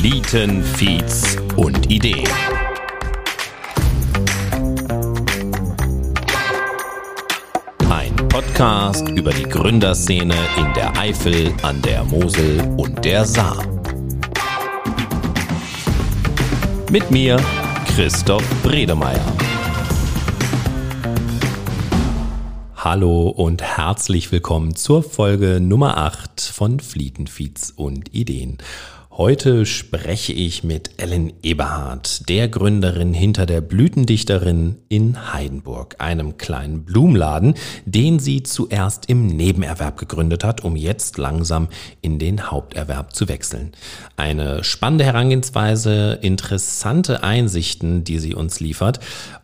Flieten, Feeds und Ideen. Ein Podcast über die Gründerszene in der Eifel, an der Mosel und der Saar. Mit mir, Christoph Bredemeier. Hallo und herzlich willkommen zur Folge Nummer 8 von Flietenfeeds und Ideen. Heute spreche ich mit Ellen Eberhardt, der Gründerin hinter der Blütendichterin in Heidenburg, einem kleinen Blumenladen, den sie zuerst im Nebenerwerb gegründet hat, um jetzt langsam in den Haupterwerb zu wechseln. Eine spannende Herangehensweise, interessante Einsichten, die sie uns liefert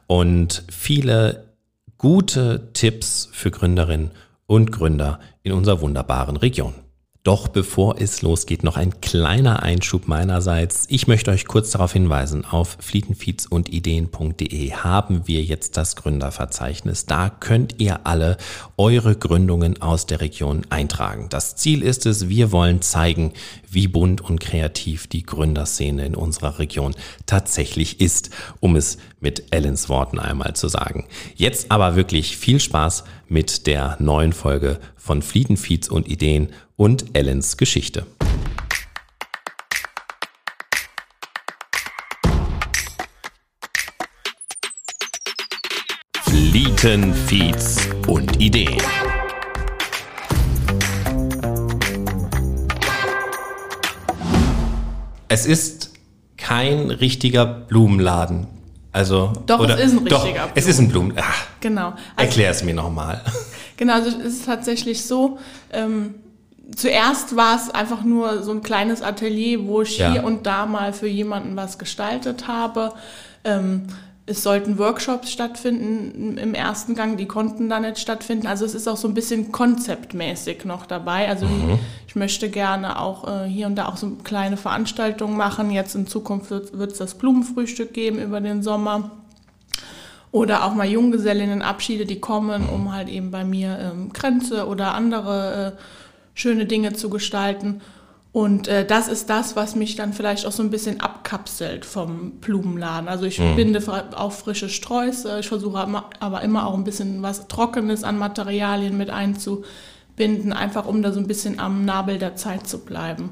und viele gute Tipps für Gründerinnen und Gründer in unserer wunderbaren Region. Doch bevor es losgeht, noch ein kleiner Einschub meinerseits. Ich möchte euch kurz darauf hinweisen, auf flietenfeeds und Ideen.de haben wir jetzt das Gründerverzeichnis. Da könnt ihr alle eure Gründungen aus der Region eintragen. Das Ziel ist es, wir wollen zeigen, wie bunt und kreativ die Gründerszene in unserer Region tatsächlich ist, um es mit Ellens Worten einmal zu sagen. Jetzt aber wirklich viel Spaß mit der neuen Folge von Flietenfeeds und Ideen und Ellens Geschichte. Flieten, Feeds und Ideen. Es ist kein richtiger Blumenladen. Also, doch, oder, es ist ein richtiger doch, Blumen. Es ist ein Blumen. Ach, genau. Also, erklär es mir nochmal. Genau, also es ist tatsächlich so, ähm, zuerst war es einfach nur so ein kleines Atelier, wo ich Ja. hier und da mal für jemanden was gestaltet habe. Ähm, es sollten Workshops stattfinden im ersten Gang, die konnten da nicht stattfinden. Also es ist auch so ein bisschen konzeptmäßig noch dabei. Also ich möchte gerne auch äh, hier und da auch so kleine Veranstaltungen machen. Jetzt in Zukunft wird es das Blumenfrühstück geben über den Sommer. Oder auch mal Junggesellinnenabschiede, die kommen, um halt eben bei mir ähm, Kränze oder andere äh, schöne Dinge zu gestalten. Und äh, das ist das, was mich dann vielleicht auch so ein bisschen abkapselt vom Blumenladen. Also ich binde fr- auch frische Sträuße. Ich versuche aber- immer auch ein bisschen was Trockenes an Materialien mit einzubinden, einfach um da so ein bisschen am Nabel der Zeit zu bleiben.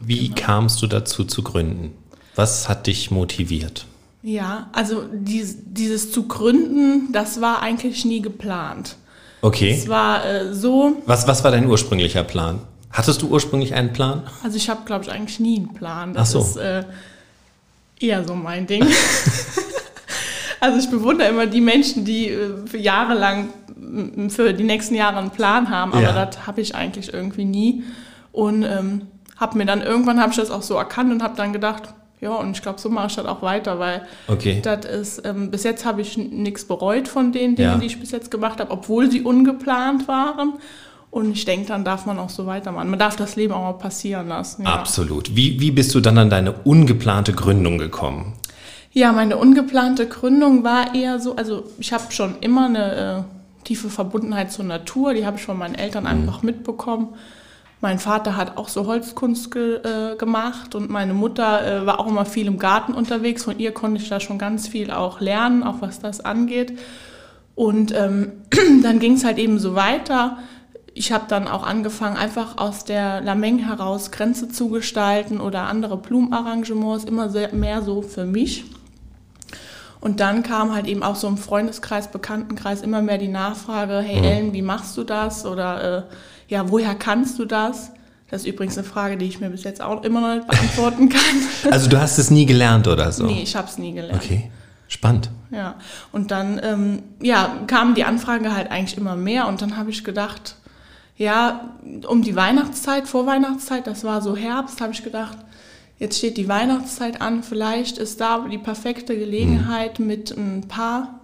Wie kamst du dazu zu gründen? Was hat dich motiviert? Ja, also dies, dieses zu gründen, das war eigentlich nie geplant. Okay. Es war äh, so, Was, was war dein ursprünglicher Plan? Hattest du ursprünglich einen Plan? also ich habe, glaube ich, eigentlich nie einen Plan. Das Ach so. ist äh, eher so mein Ding. also ich bewundere immer die Menschen, die äh, für Jahre lang, m, für die nächsten Jahre einen Plan haben, aber Ja. das habe ich eigentlich irgendwie nie. Und ähm, habe mir dann irgendwann, habe ich das auch so erkannt und habe dann gedacht, ja, und ich glaube, so mache ich das auch weiter, weil Okay. Das ist, ähm, bis jetzt habe ich nichts bereut von den Dingen, Ja. die ich bis jetzt gemacht habe, obwohl sie ungeplant waren. Und ich denke, dann darf man auch so weitermachen. Man darf das Leben auch mal passieren lassen. Ja, Absolut. Wie, wie bist du dann an deine ungeplante Gründung gekommen? ja meine ungeplante Gründung war eher so, also ich habe schon immer eine äh, tiefe Verbundenheit zur Natur, die habe ich von meinen Eltern einfach mitbekommen. Mein Vater hat auch so Holzkunst ge, äh, gemacht und meine Mutter äh, war auch immer viel im Garten unterwegs. Von ihr konnte ich da schon ganz viel auch lernen, auch was das angeht. Und ähm, dann ging es halt eben so weiter. Ich habe dann auch angefangen, einfach aus der Lameng heraus Grenze zu gestalten oder andere Blumenarrangements, immer mehr so für mich. Und dann kam halt eben auch so im Freundeskreis, Bekanntenkreis immer mehr die Nachfrage, hey Ellen, wie machst du das? Oder äh, ja, woher kannst du das? Das ist übrigens eine Frage, die ich mir bis jetzt auch immer noch nicht beantworten kann. Also du hast es nie gelernt oder so? nee, ich habe es nie gelernt. Okay. Spannend. Ja, und dann ähm, ja, kam die Anfrage halt eigentlich immer mehr und dann habe ich gedacht, ja, um die Weihnachtszeit, Vorweihnachtszeit, das war so Herbst, habe ich gedacht, jetzt steht die Weihnachtszeit an, vielleicht ist da die perfekte Gelegenheit mit ein paar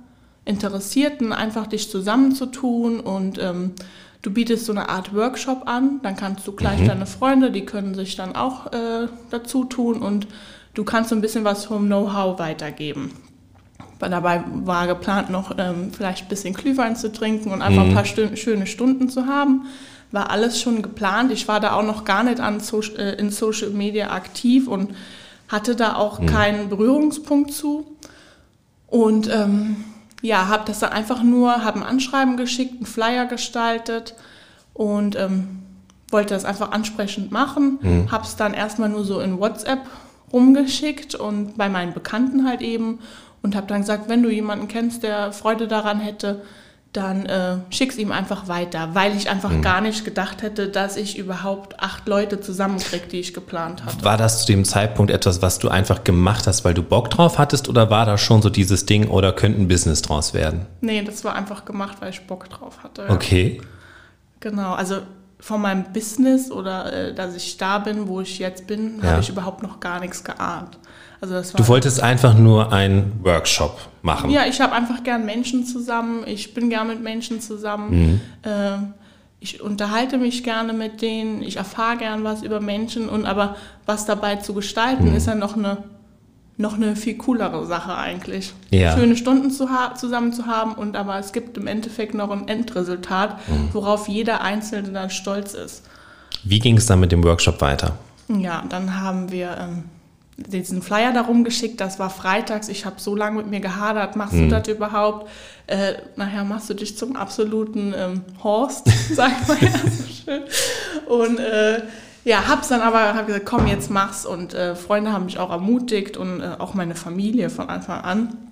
Interessierten einfach dich zusammenzutun und ähm, du bietest so eine Art Workshop an, dann kannst du gleich deine Freunde, die können sich dann auch äh, dazu tun und du kannst so ein bisschen was vom Know-how weitergeben. Dabei war geplant, noch ähm, vielleicht ein bisschen Glühwein zu trinken und einfach ein paar Stü schöne Stunden zu haben. war alles schon geplant. Ich war da auch noch gar nicht an so äh, in Social Media aktiv und hatte da auch mhm. keinen Berührungspunkt zu. Und ähm, ja, habe das dann einfach nur, habe ein Anschreiben geschickt, einen Flyer gestaltet und ähm, wollte das einfach ansprechend machen. Mhm. Habe es dann erstmal nur so in WhatsApp rumgeschickt und bei meinen Bekannten halt eben und habe dann gesagt, wenn du jemanden kennst, der Freude daran hätte, dann äh, schick's ihm einfach weiter, weil ich einfach mhm. gar nicht gedacht hätte, dass ich überhaupt acht Leute zusammenkriege, die ich geplant hatte. War das zu dem Zeitpunkt etwas, was du einfach gemacht hast, weil du Bock drauf hattest, oder war das schon so dieses Ding, oder könnte ein Business draus werden? Nee, das war einfach gemacht, weil ich Bock drauf hatte. Ja. Okay. Genau, also von meinem Business oder äh, dass ich da bin, wo ich jetzt bin, ja. habe ich überhaupt noch gar nichts geahnt. Also das war du wolltest einfach nur einen Workshop machen. Ja, ich habe einfach gern Menschen zusammen. Ich bin gern mit Menschen zusammen. Mhm. Äh, ich unterhalte mich gerne mit denen. Ich erfahre gern was über Menschen. Und aber was dabei zu gestalten, mhm. ist ja noch eine noch eine viel coolere Sache eigentlich. Ja. Schöne Stunden zu zusammen zu haben und aber es gibt im Endeffekt noch ein Endresultat, mhm. worauf jeder Einzelne dann stolz ist. Wie ging es dann mit dem Workshop weiter? Ja, dann haben wir ähm, diesen Flyer darum geschickt, das war freitags, ich habe so lange mit mir gehadert, machst mhm. du das überhaupt? Äh, nachher machst du dich zum absoluten ähm, Horst, sagt man ja so schön. Und äh, ja, hab's dann aber hab gesagt, komm, jetzt mach's. Und äh, Freunde haben mich auch ermutigt und äh, auch meine Familie von Anfang an.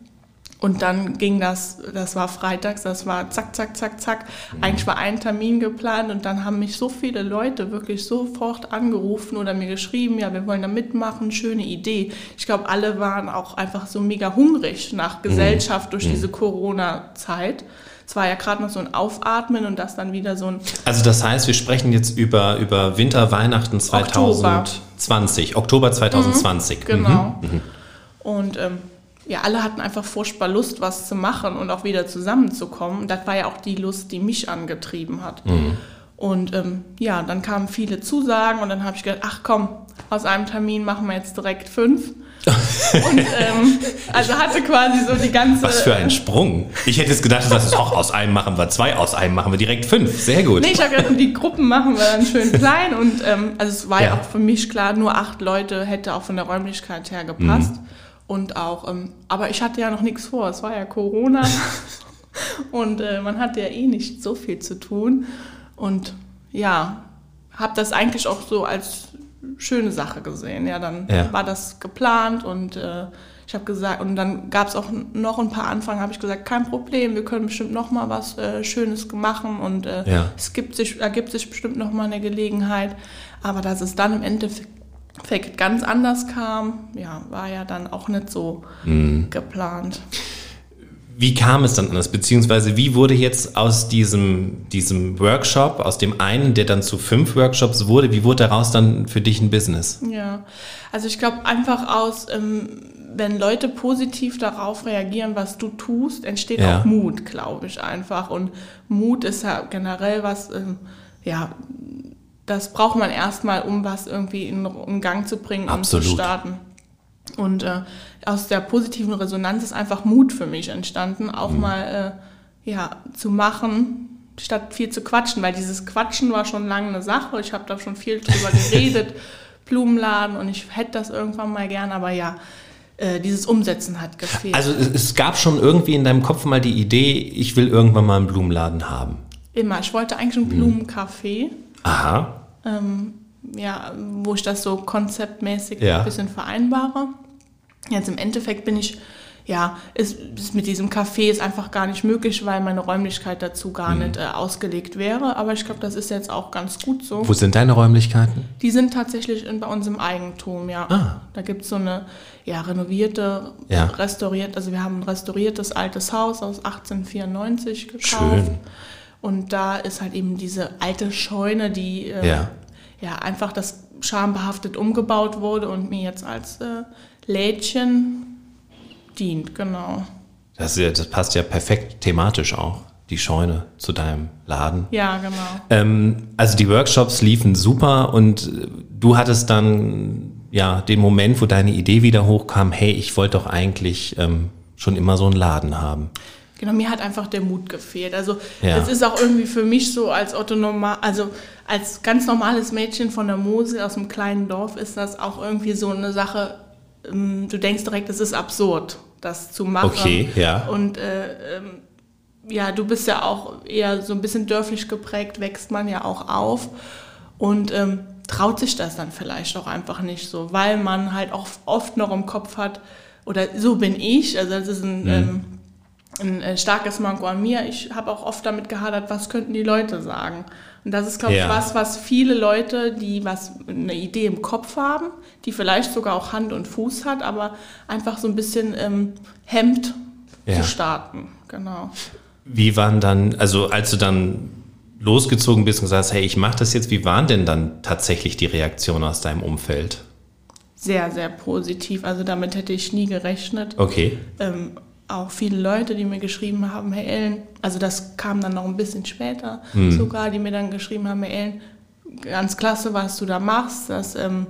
Und dann ging das, das war freitags, das war zack, zack, zack, zack. Mhm. Eigentlich war ein Termin geplant und dann haben mich so viele Leute wirklich sofort angerufen oder mir geschrieben, ja, wir wollen da mitmachen, schöne Idee. Ich glaube, alle waren auch einfach so mega hungrig nach mhm. Gesellschaft mhm. durch diese Corona-Zeit. Es war ja gerade noch so ein Aufatmen und das dann wieder so ein. Also das heißt, wir sprechen jetzt über, über Winter, Weihnachten 2020, Oktober, Oktober 2020. Mhm, genau. Mhm. mhm. Und ähm, ja, alle hatten einfach furchtbar Lust, was zu machen und auch wieder zusammenzukommen. Das war ja auch die Lust, die mich angetrieben hat. Mhm. Und ähm, ja, dann kamen viele Zusagen und dann habe ich gedacht, ach komm, aus einem Termin machen wir jetzt direkt fünf. und ähm, also hatte quasi so die ganze. Was für ein Sprung. Ich hätte jetzt gedacht, dass es auch aus einem machen wir zwei, aus einem machen wir direkt fünf. Sehr gut. Nee, ich habe gedacht, die Gruppen machen wir dann schön klein und ähm, also es war ja. ja. auch für mich klar, nur acht Leute hätte auch von der Räumlichkeit her gepasst. Mhm. Und auch, ähm, aber ich hatte ja noch nichts vor, es war ja Corona und äh, man hatte ja eh nicht so viel zu tun. Und ja, habe das eigentlich auch so als schöne Sache gesehen. Ja, dann ja. war das geplant und äh, ich habe gesagt, und dann gab es auch noch ein paar Anfragen, habe ich gesagt, kein Problem, wir können bestimmt noch mal was äh, Schönes machen und äh, ja. es gibt sich, ergibt sich bestimmt noch mal eine Gelegenheit. Aber dass es dann im Endeffekt Fact ganz anders kam, ja, war ja dann auch nicht so mhm. geplant. Wie kam es dann anders? Beziehungsweise wie wurde jetzt aus diesem, diesem Workshop, aus dem einen, der dann zu fünf Workshops wurde, wie wurde daraus dann für dich ein Business? Ja, also ich glaube einfach aus, ähm, wenn Leute positiv darauf reagieren, was du tust, entsteht ja. auch Mut, glaube ich einfach. Und Mut ist ja generell was, ähm, ja, das braucht man erstmal, um was irgendwie in, in Gang zu bringen, um zu starten. Und äh, aus der positiven Resonanz ist einfach Mut für mich entstanden, auch mhm. mal äh, ja, zu machen, statt viel zu quatschen, weil dieses Quatschen war schon lange eine Sache. Ich habe da schon viel drüber geredet, Blumenladen und ich hätte das irgendwann mal gern, aber ja, äh, dieses Umsetzen hat gefehlt. Also es gab schon irgendwie in deinem Kopf mal die Idee, ich will irgendwann mal einen Blumenladen haben. Immer. Ich wollte eigentlich einen mhm. Aha. Ähm, ja, wo ich das so konzeptmäßig ja. ein bisschen vereinbare. Jetzt im Endeffekt bin ich, ja, ist, ist mit diesem Café ist einfach gar nicht möglich, weil meine Räumlichkeit dazu gar mhm. nicht äh, ausgelegt wäre. Aber ich glaube, das ist jetzt auch ganz gut so. Wo sind deine Räumlichkeiten? Die sind tatsächlich in, bei uns im Eigentum, ja. Ah. Da gibt es so eine ja, renovierte, ja. restauriert, also wir haben ein restauriertes altes Haus aus 1894 gekauft. Schön. Und da ist halt eben diese alte Scheune, die äh, ja. ja. einfach das schambehaftet umgebaut wurde und mir jetzt als äh, Lädchen dient, genau. Das, das, passt ja perfekt thematisch auch, die Scheune zu deinem Laden. Ja, genau. Ähm, also die Workshops liefen super und äh, du hattest dann ja den Moment, wo deine Idee wieder hochkam, hey, ich wollte doch eigentlich ähm, schon immer so einen Laden haben. Genau, mir hat einfach der Mut gefehlt. Also es ist auch irgendwie für mich so als Otto normal, also als ganz normales Mädchen von der Mosel aus einem kleinen Dorf ist das auch irgendwie so eine Sache, ähm, du denkst direkt, es ist absurd, das zu machen. Okay, ja. Und äh, ähm, ja, du bist ja auch eher so ein bisschen dörflich geprägt, wächst man ja auch auf und ähm, traut sich das dann vielleicht auch einfach nicht so, weil man halt auch oft noch im Kopf hat, oder so bin ich, also das ist ein, mhm. ähm, ein äh, starkes Manko an mir. Ich habe auch oft damit gehadert, was könnten die Leute sagen. Und das ist, glaube ich, was, was viele Leute, die was eine Idee im Kopf haben, die vielleicht sogar auch Hand und Fuß hat, aber einfach so ein bisschen ähm, hemmt ja. zu starten. Genau. Wie waren dann, also als du dann losgezogen bist und gesagt hast, hey, ich mache das jetzt, wie waren denn dann tatsächlich die Reaktionen aus deinem Umfeld? Sehr, sehr positiv. Also damit hätte ich nie gerechnet. Okay. Ähm, auch viele Leute, die mir geschrieben haben, Herr Ellen, also das kam dann noch ein bisschen später mhm. sogar, die mir dann geschrieben haben, Herr Ellen, ganz klasse, was du da machst, das ähm,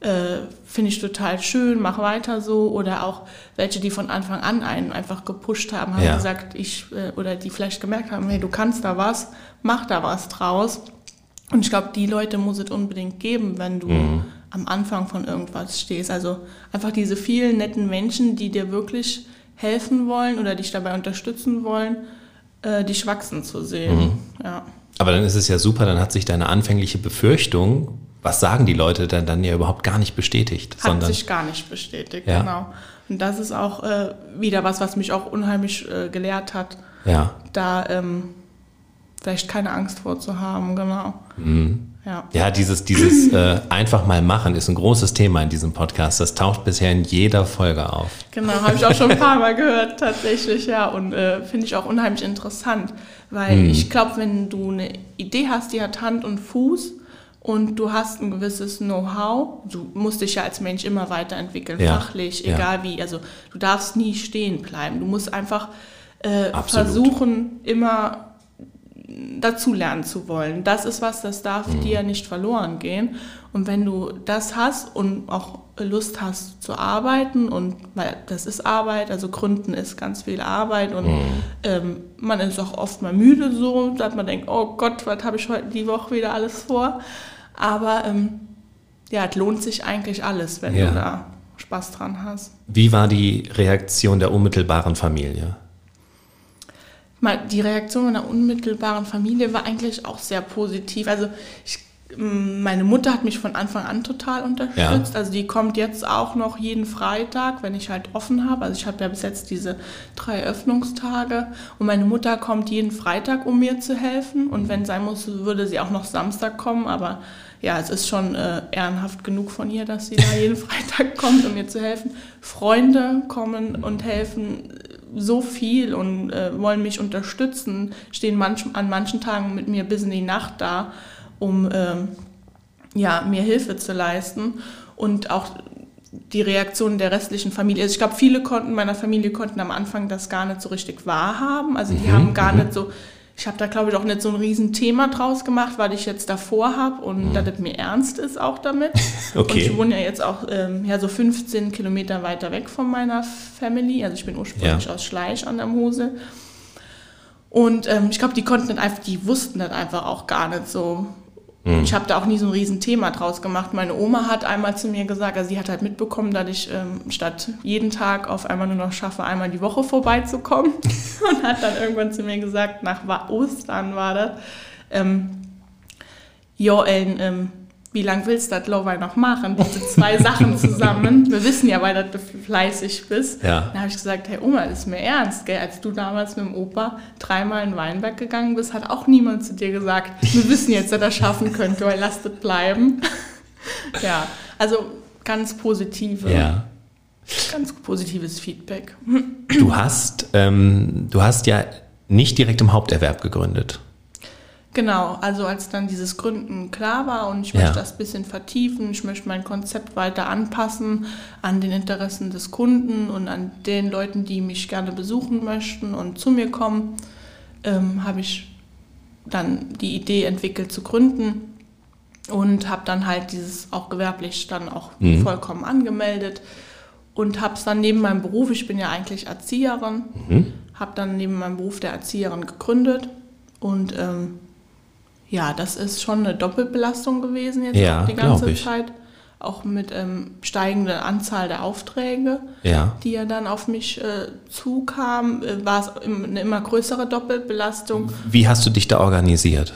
äh, finde ich total schön, mach weiter so. Oder auch welche, die von Anfang an einen einfach gepusht haben, haben ja. gesagt, ich, äh, oder die vielleicht gemerkt haben, hey, du kannst da was, mach da was draus. Und ich glaube, die Leute muss es unbedingt geben, wenn du mhm. am Anfang von irgendwas stehst. Also einfach diese vielen netten Menschen, die dir wirklich helfen wollen oder dich dabei unterstützen wollen, äh, dich wachsen zu sehen. Mhm. Ja. Aber dann ist es ja super, dann hat sich deine anfängliche Befürchtung, was sagen die Leute denn dann ja überhaupt gar nicht bestätigt. Hat sondern, sich gar nicht bestätigt, ja. genau. Und das ist auch äh, wieder was, was mich auch unheimlich äh, gelehrt hat, ja. da ähm, vielleicht keine Angst vor zu haben, genau. Mhm. Ja. ja, dieses, dieses äh, einfach mal machen ist ein großes Thema in diesem Podcast. Das taucht bisher in jeder Folge auf. Genau, habe ich auch schon ein paar Mal gehört, tatsächlich, ja. Und äh, finde ich auch unheimlich interessant, weil hm. ich glaube, wenn du eine Idee hast, die hat Hand und Fuß und du hast ein gewisses Know-how, du musst dich ja als Mensch immer weiterentwickeln, ja. fachlich, egal ja. wie. Also du darfst nie stehen bleiben. Du musst einfach äh, versuchen, immer dazulernen zu wollen. Das ist was, das darf mhm. dir nicht verloren gehen. Und wenn du das hast und auch Lust hast zu arbeiten und weil das ist Arbeit, also Gründen ist ganz viel Arbeit und mhm. ähm, man ist auch oft mal müde so, dass man denkt, oh Gott, was habe ich heute die Woche wieder alles vor. Aber ähm, ja, es lohnt sich eigentlich alles, wenn ja. du da Spaß dran hast. Wie war die Reaktion der unmittelbaren Familie? Die Reaktion meiner unmittelbaren Familie war eigentlich auch sehr positiv. Also ich, meine Mutter hat mich von Anfang an total unterstützt. Ja. Also die kommt jetzt auch noch jeden Freitag, wenn ich halt offen habe. Also ich habe ja bis jetzt diese drei Öffnungstage und meine Mutter kommt jeden Freitag, um mir zu helfen. Und wenn sein muss, würde sie auch noch Samstag kommen. Aber ja, es ist schon äh, ehrenhaft genug von ihr, dass sie da jeden Freitag kommt, um mir zu helfen. Freunde kommen und helfen so viel und äh, wollen mich unterstützen, stehen manch, an manchen Tagen mit mir bis in die Nacht da, um ähm, ja, mir Hilfe zu leisten. Und auch die Reaktion der restlichen Familie. Also ich glaube, viele konnten meiner Familie konnten am Anfang das gar nicht so richtig wahrhaben. Also die mhm, haben gar mhm. nicht so ich habe da, glaube ich, auch nicht so ein Riesenthema draus gemacht, weil ich jetzt davor habe und mhm. dass es mir ernst ist auch damit. okay. Und ich wohne ja jetzt auch ähm, ja, so 15 Kilometer weiter weg von meiner Family. Also ich bin ursprünglich ja. aus Schleich an der Mosel. Und ähm, ich glaube, die konnten einfach, die wussten das einfach auch gar nicht so, Mhm. Ich habe da auch nie so ein Riesenthema draus gemacht. Meine Oma hat einmal zu mir gesagt, also sie hat halt mitbekommen, dass ich ähm, statt jeden Tag auf einmal nur noch schaffe, einmal die Woche vorbeizukommen. und hat dann irgendwann zu mir gesagt, nach Ostern war das, ähm, Jo, Ellen, ähm, wie lange willst du das Lowey noch machen? Diese zwei Sachen zusammen. Wir wissen ja, weil du fleißig bist. Ja. Dann habe ich gesagt, hey Oma, das ist mir ernst, gell? Als du damals mit dem Opa dreimal in Weinberg gegangen bist, hat auch niemand zu dir gesagt, wir wissen jetzt, dass er schaffen könnte, weil lasst es bleiben. ja, also ganz positive. Ja. Ganz positives Feedback. Du hast, ähm, du hast ja nicht direkt im Haupterwerb gegründet. Genau, also als dann dieses Gründen klar war und ich ja. möchte das ein bisschen vertiefen, ich möchte mein Konzept weiter anpassen an den Interessen des Kunden und an den Leuten, die mich gerne besuchen möchten und zu mir kommen, ähm, habe ich dann die Idee entwickelt zu gründen und habe dann halt dieses auch gewerblich dann auch mhm. vollkommen angemeldet und habe es dann neben meinem Beruf, ich bin ja eigentlich Erzieherin, mhm habe dann neben meinem Beruf der Erzieherin gegründet und ähm, ja, das ist schon eine Doppelbelastung gewesen jetzt Ja, die ganze. Zeit. Auch mit ähm, steigender Anzahl der Aufträge, Ja. die ja dann auf mich äh, zukam, äh, war es eine immer größere Doppelbelastung. Wie hast du dich da organisiert?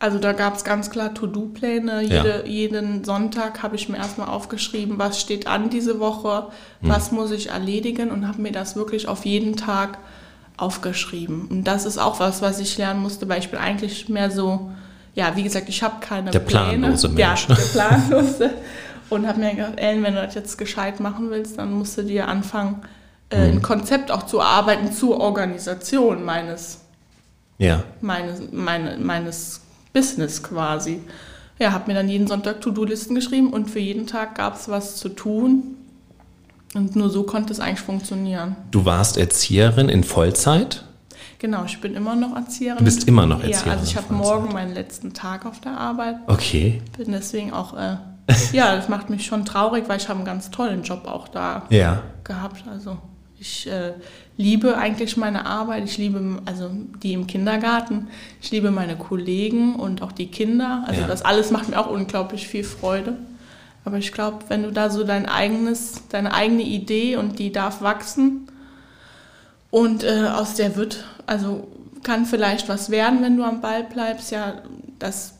Also da gab es ganz klar To-Do-Pläne. Ja. Jede, Jeden Sonntag habe ich mir erstmal aufgeschrieben, was steht an diese Woche, Hm. was muss ich erledigen und habe mir das wirklich auf jeden Tag aufgeschrieben. Und das ist auch was, was ich lernen musste, weil ich bin eigentlich mehr so, ja, wie gesagt, ich habe keine Der Pläne. planlose Mensch. Ja, der planlose. und habe mir gedacht, Ellen, wenn du das jetzt gescheit machen willst, dann musst du dir anfangen, äh, Hm. ein Konzept auch zu erarbeiten zur Organisation meines Ja. meines, meine, meines Business quasi. Ja, habe mir dann jeden Sonntag To-Do-Listen geschrieben und für jeden Tag gab es was zu tun. Und nur so konnte es eigentlich funktionieren. Du warst Erzieherin in Vollzeit? Genau, ich bin immer noch Erzieherin. Du bist immer noch Ja, Erzieherin also ich habe morgen meinen letzten Tag auf der Arbeit. Okay. Bin deswegen auch, äh, ja, das macht mich schon traurig, weil ich habe einen ganz tollen Job auch da Ja. gehabt. Also ich äh, liebe eigentlich meine Arbeit. Ich liebe also die im Kindergarten. Ich liebe meine Kollegen und auch die Kinder. Also Ja. das alles macht mir auch unglaublich viel Freude. Aber ich glaube, wenn du da so dein eigenes, deine eigene Idee und die darf wachsen und äh, aus der wird, also kann vielleicht was werden, wenn du am Ball bleibst. Ja, das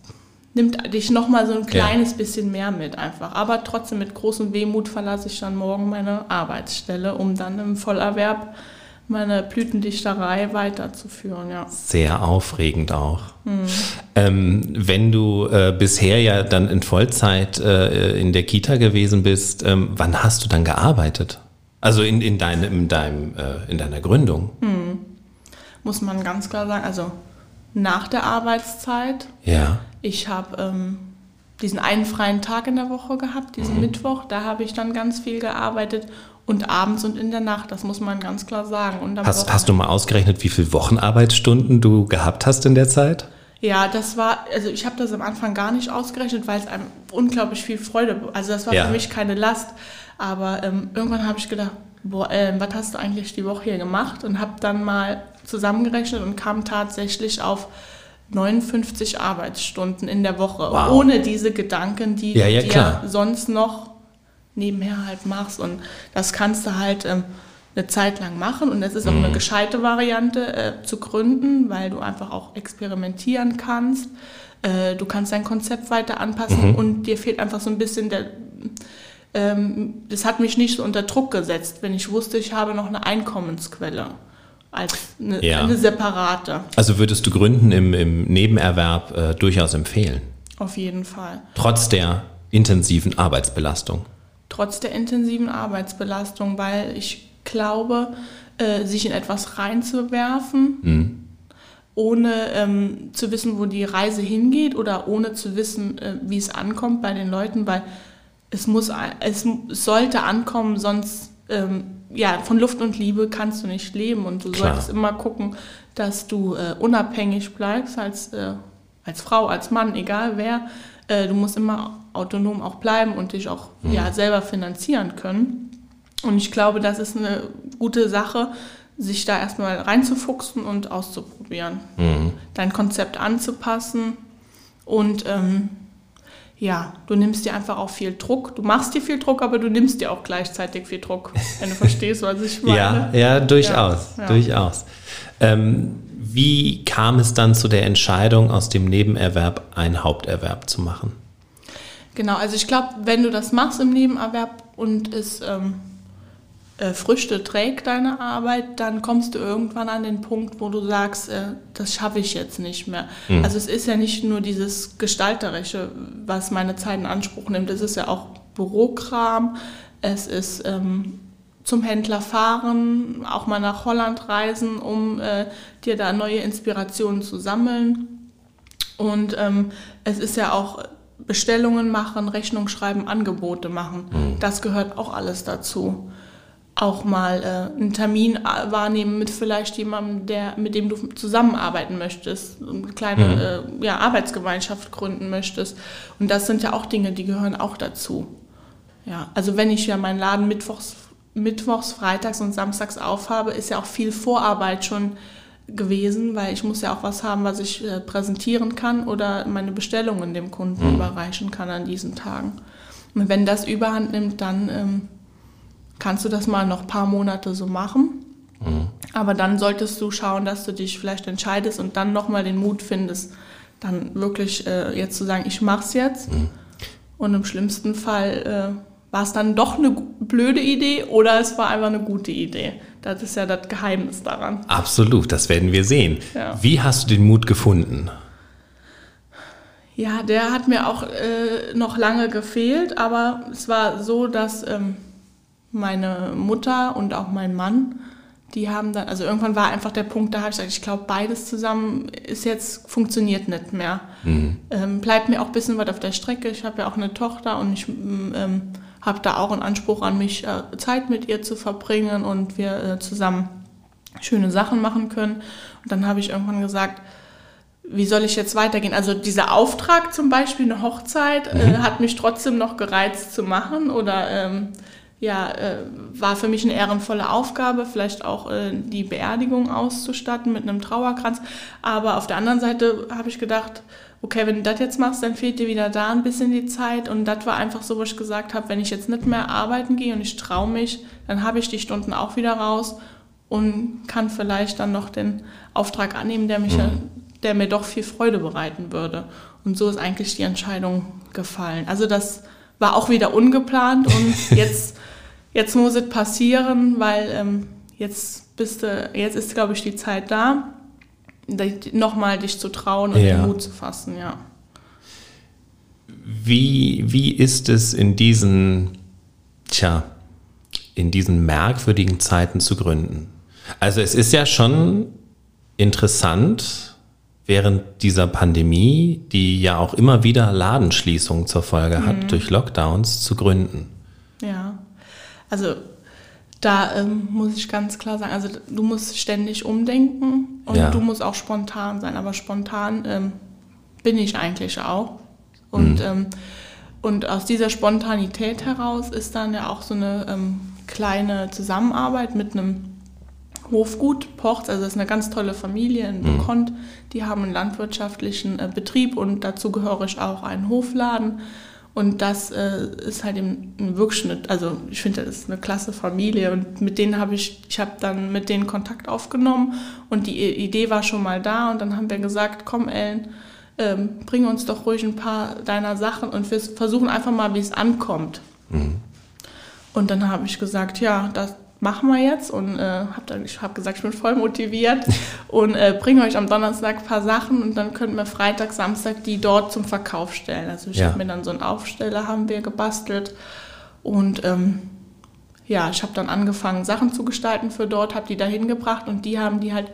nimmt dich noch mal so ein kleines bisschen mehr mit einfach. Aber trotzdem mit großem Wehmut verlasse ich dann morgen meine Arbeitsstelle, um dann im Vollerwerb meine Blütendichterei weiterzuführen. Ja. Sehr aufregend auch. Ähm, wenn du äh, bisher ja dann in Vollzeit äh, in der Kita gewesen bist, ähm, wann hast du dann gearbeitet? Also in, in, deinem, in, deinem, äh, in deiner Gründung? Muss man ganz klar sagen. Also nach der Arbeitszeit Ja. Ich habe ähm, diesen einen freien Tag in der Woche gehabt, diesen Mhm. Mittwoch. Da habe ich dann ganz viel gearbeitet und abends und in der Nacht. Das muss man ganz klar sagen. Hast, hast du mal ausgerechnet, wie viele Wochenarbeitsstunden du gehabt hast in der Zeit? Ja, das war, also ich habe das am Anfang gar nicht ausgerechnet, weil es einem unglaublich viel Freude, also das war Ja. für mich keine Last. Aber ähm, irgendwann habe ich gedacht, boah, äh, was hast du eigentlich die Woche hier gemacht? Und habe dann mal zusammengerechnet und kam tatsächlich auf 59 Arbeitsstunden in der Woche, Wow. ohne diese Gedanken, die Ja, ja, du dir sonst noch nebenher halt machst. Und das kannst du halt ähm, eine Zeit lang machen. Und es ist auch Mhm. eine gescheite Variante äh, zu gründen, weil du einfach auch experimentieren kannst. Äh, du kannst dein Konzept weiter anpassen Mhm. und dir fehlt einfach so ein bisschen der. Ähm, das hat mich nicht so unter Druck gesetzt, wenn ich wusste, ich habe noch eine Einkommensquelle als eine, Ja. eine separate. Also würdest du Gründen im, im Nebenerwerb äh, durchaus empfehlen? Auf jeden Fall. Trotz der intensiven Arbeitsbelastung. Trotz der intensiven Arbeitsbelastung, weil ich glaube, äh, sich in etwas reinzuwerfen, Mhm. ohne ähm, zu wissen, wo die Reise hingeht oder ohne zu wissen, äh, wie es ankommt bei den Leuten, weil es muss, es sollte ankommen, sonst ähm, ja von Luft und Liebe kannst du nicht leben und du Klar. solltest immer gucken, dass du äh, unabhängig bleibst als äh, als Frau, als Mann, egal wer. Äh, du musst immer autonom auch bleiben und dich auch ja, selber finanzieren können. Und ich glaube, das ist eine gute Sache, sich da erstmal reinzufuchsen und auszuprobieren. Dein Konzept anzupassen und ähm, ja, du nimmst dir einfach auch viel Druck. Du machst dir viel Druck, aber du nimmst dir auch gleichzeitig viel Druck, wenn du verstehst, was ich meine. Ja, ja, durchaus, Ja, ja. durchaus. Ähm, wie kam es dann zu der Entscheidung, aus dem Nebenerwerb einen Haupterwerb zu machen? Genau, also ich glaube, wenn du das machst im Nebenerwerb und es ähm, äh, Früchte trägt, deine Arbeit, dann kommst du irgendwann an den Punkt, wo du sagst, äh, das schaffe ich jetzt nicht mehr. Also es ist ja nicht nur dieses Gestalterische, was meine Zeit in Anspruch nimmt, es ist ja auch Bürokram, es ist ähm, zum Händler fahren, auch mal nach Holland reisen, um äh, dir da neue Inspirationen zu sammeln. Und ähm, es ist ja auch Bestellungen machen, Rechnung schreiben, Angebote machen. Das gehört auch alles dazu. Auch mal äh, einen Termin äh, wahrnehmen mit vielleicht jemandem, der, mit dem du zusammenarbeiten möchtest, eine kleine äh, ja, Arbeitsgemeinschaft gründen möchtest. Und das sind ja auch Dinge, die gehören auch dazu. Ja, also wenn ich ja meinen Laden mittwochs mittwochs, freitags und samstags aufhabe, ist ja auch viel Vorarbeit schon gewesen, weil ich muss ja auch was haben, was ich äh, präsentieren kann oder meine Bestellungen dem Kunden mhm. überreichen kann an diesen Tagen. Und wenn das überhand nimmt, dann ähm, kannst du das mal noch ein paar Monate so machen. Mhm. Aber dann solltest du schauen, dass du dich vielleicht entscheidest und dann nochmal den Mut findest, dann wirklich äh, jetzt zu sagen, ich mach's jetzt. Mhm. Und im schlimmsten Fall äh, war es dann doch eine blöde Idee oder es war einfach eine gute Idee. Das ist ja das Geheimnis daran. Absolut, das werden wir sehen. Ja. Wie hast du den Mut gefunden? Ja, der hat mir auch äh, noch lange gefehlt, aber es war so, dass ähm, meine Mutter und auch mein Mann, die haben dann, also irgendwann war einfach der Punkt, da habe ich gesagt, ich glaube, beides zusammen ist jetzt, funktioniert nicht mehr. Mhm. Ähm, bleibt mir auch ein bisschen was auf der Strecke. Ich habe ja auch eine Tochter und ich ähm, habe da auch einen Anspruch an mich, äh, Zeit mit ihr zu verbringen und wir äh, zusammen schöne Sachen machen können. Und dann habe ich irgendwann gesagt, wie soll ich jetzt weitergehen? Also dieser Auftrag zum Beispiel, eine Hochzeit, äh, mhm. äh, hat mich trotzdem noch gereizt zu machen oder ähm, ja, äh, war für mich eine ehrenvolle Aufgabe, vielleicht auch äh, die Beerdigung auszustatten mit einem Trauerkranz. Aber auf der anderen Seite habe ich gedacht, okay, wenn du das jetzt machst, dann fehlt dir wieder da ein bisschen die Zeit. Und das war einfach so, wo ich gesagt habe, wenn ich jetzt nicht mehr arbeiten gehe und ich traue mich, dann habe ich die Stunden auch wieder raus und kann vielleicht dann noch den Auftrag annehmen, der mich mhm der mir doch viel Freude bereiten würde. Und so ist eigentlich die Entscheidung gefallen. Also das war auch wieder ungeplant und jetzt, jetzt muss es passieren, weil ähm, jetzt bist du, jetzt ist, glaube ich, die Zeit da, nochmal dich zu trauen und ja. den Mut zu fassen, ja. Wie, wie ist es in diesen, tja, in diesen merkwürdigen Zeiten zu gründen? Also es ist ja schon interessant, während dieser Pandemie, die ja auch immer wieder Ladenschließungen zur Folge hat, mhm. durch Lockdowns zu gründen. Ja, also da ähm, muss ich ganz klar sagen, also du musst ständig umdenken und ja. du musst auch spontan sein, aber spontan ähm, bin ich eigentlich auch. Und, mhm. ähm, und aus dieser Spontanität heraus ist dann ja auch so eine ähm, kleine Zusammenarbeit mit einem Hofgut Pocht, also das ist eine ganz tolle Familie in mhm. Bekont. Die haben einen landwirtschaftlichen äh, Betrieb und dazu gehöre ich auch einen Hofladen. Und das äh, ist halt eben ein Wirkschnitt. Also ich finde, das ist eine klasse Familie und mit denen habe ich, ich habe dann mit denen Kontakt aufgenommen und die Idee war schon mal da und dann haben wir gesagt, komm Ellen, ähm, bring uns doch ruhig ein paar deiner Sachen und wir versuchen einfach mal, wie es ankommt. Mhm. Und dann habe ich gesagt, ja, das, machen wir jetzt und äh, habe dann, ich habe gesagt, ich bin voll motiviert und äh, bringe euch am Donnerstag ein paar Sachen und dann könnten wir Freitag, Samstag die dort zum Verkauf stellen. Also ich ja. habe mir dann so einen Aufsteller haben wir gebastelt und ähm, ja, ich habe dann angefangen Sachen zu gestalten für dort, habe die da hingebracht und die haben die halt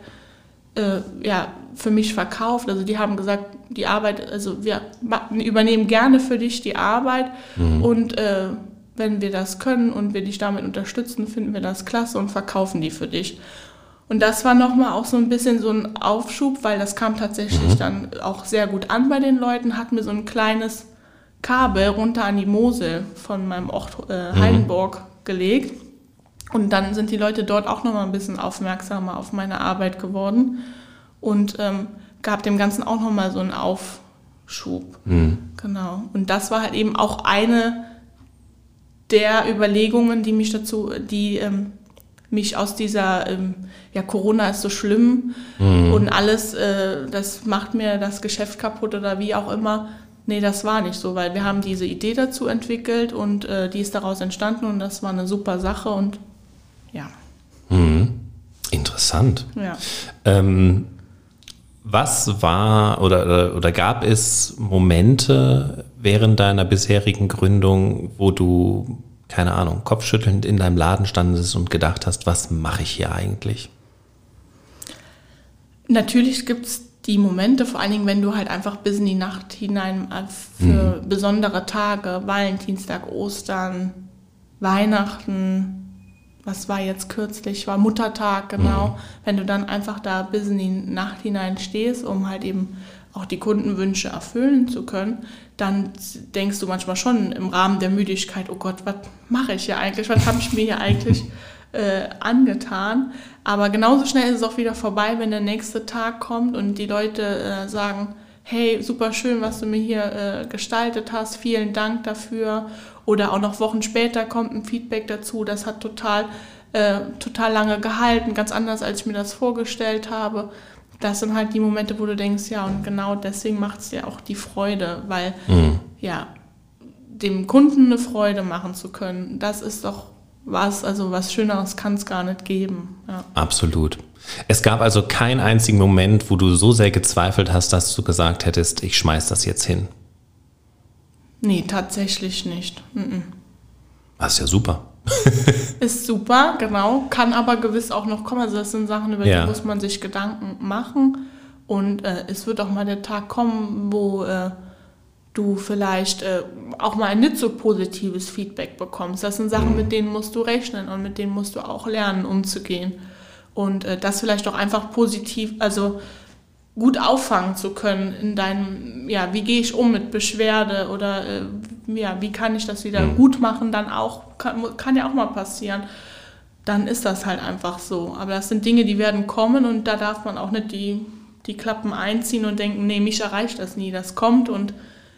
äh, ja für mich verkauft. Also die haben gesagt, die Arbeit, also wir übernehmen gerne für dich die Arbeit mhm. und äh, wenn wir das können und wir dich damit unterstützen, finden wir das klasse und verkaufen die für dich. Und das war nochmal auch so ein bisschen so ein Aufschub, weil das kam tatsächlich mhm. dann auch sehr gut an bei den Leuten, hat mir so ein kleines Kabel runter an die Mosel von meinem Ort äh, mhm. Heidenburg mhm. gelegt. Und dann sind die Leute dort auch nochmal ein bisschen aufmerksamer auf meine Arbeit geworden und ähm, gab dem Ganzen auch nochmal so einen Aufschub. Mhm. Genau. Und das war halt eben auch eine der Überlegungen, die mich dazu, die ähm, mich aus dieser, ähm, ja, Corona ist so schlimm mhm. und alles, äh, das macht mir das Geschäft kaputt oder wie auch immer. Nee, das war nicht so, weil wir haben diese Idee dazu entwickelt und äh, die ist daraus entstanden und das war eine super Sache und ja. Mhm. Interessant. Ja. Ähm, was war oder, oder gab es Momente während deiner bisherigen Gründung, wo du, keine Ahnung, kopfschüttelnd in deinem Laden standest und gedacht hast, was mache ich hier eigentlich? Natürlich gibt es die Momente, vor allen Dingen, wenn du halt einfach bis in die Nacht hinein für mhm. besondere Tage, Valentinstag, Ostern, Weihnachten, was war jetzt kürzlich, war Muttertag, genau. Mhm. Wenn du dann einfach da bis in die Nacht hinein stehst, um halt eben auch die Kundenwünsche erfüllen zu können, dann denkst du manchmal schon im Rahmen der Müdigkeit, oh Gott, was mache ich hier eigentlich, was habe ich mir hier eigentlich äh, angetan. Aber genauso schnell ist es auch wieder vorbei, wenn der nächste Tag kommt und die Leute äh, sagen, hey, super schön, was du mir hier äh, gestaltet hast, vielen Dank dafür. Oder auch noch Wochen später kommt ein Feedback dazu, das hat total, äh, total lange gehalten, ganz anders, als ich mir das vorgestellt habe. Das sind halt die Momente, wo du denkst, ja, und genau deswegen macht es dir auch die Freude, weil, mhm. ja, dem Kunden eine Freude machen zu können, das ist doch was, also was Schöneres kann es gar nicht geben. Ja. Absolut. Es gab also keinen einzigen Moment, wo du so sehr gezweifelt hast, dass du gesagt hättest, ich schmeiß das jetzt hin. Nee, tatsächlich nicht. Mm Das ist ja super. ist super, genau. Kann aber gewiss auch noch kommen. Also das sind Sachen, über ja. die muss man sich Gedanken machen. Und äh, es wird auch mal der Tag kommen, wo äh, du vielleicht äh, auch mal ein nicht so positives Feedback bekommst. Das sind Sachen, mhm. mit denen musst du rechnen und mit denen musst du auch lernen, umzugehen. Und äh, das vielleicht auch einfach positiv, also gut auffangen zu können in deinem, ja, wie gehe ich um mit Beschwerde oder äh, ja, wie kann ich das wieder mhm. gut machen, dann auch, kann, kann ja auch mal passieren. Dann ist das halt einfach so. Aber das sind Dinge, die werden kommen und da darf man auch nicht die, die Klappen einziehen und denken, nee, mich erreicht das nie. Das kommt und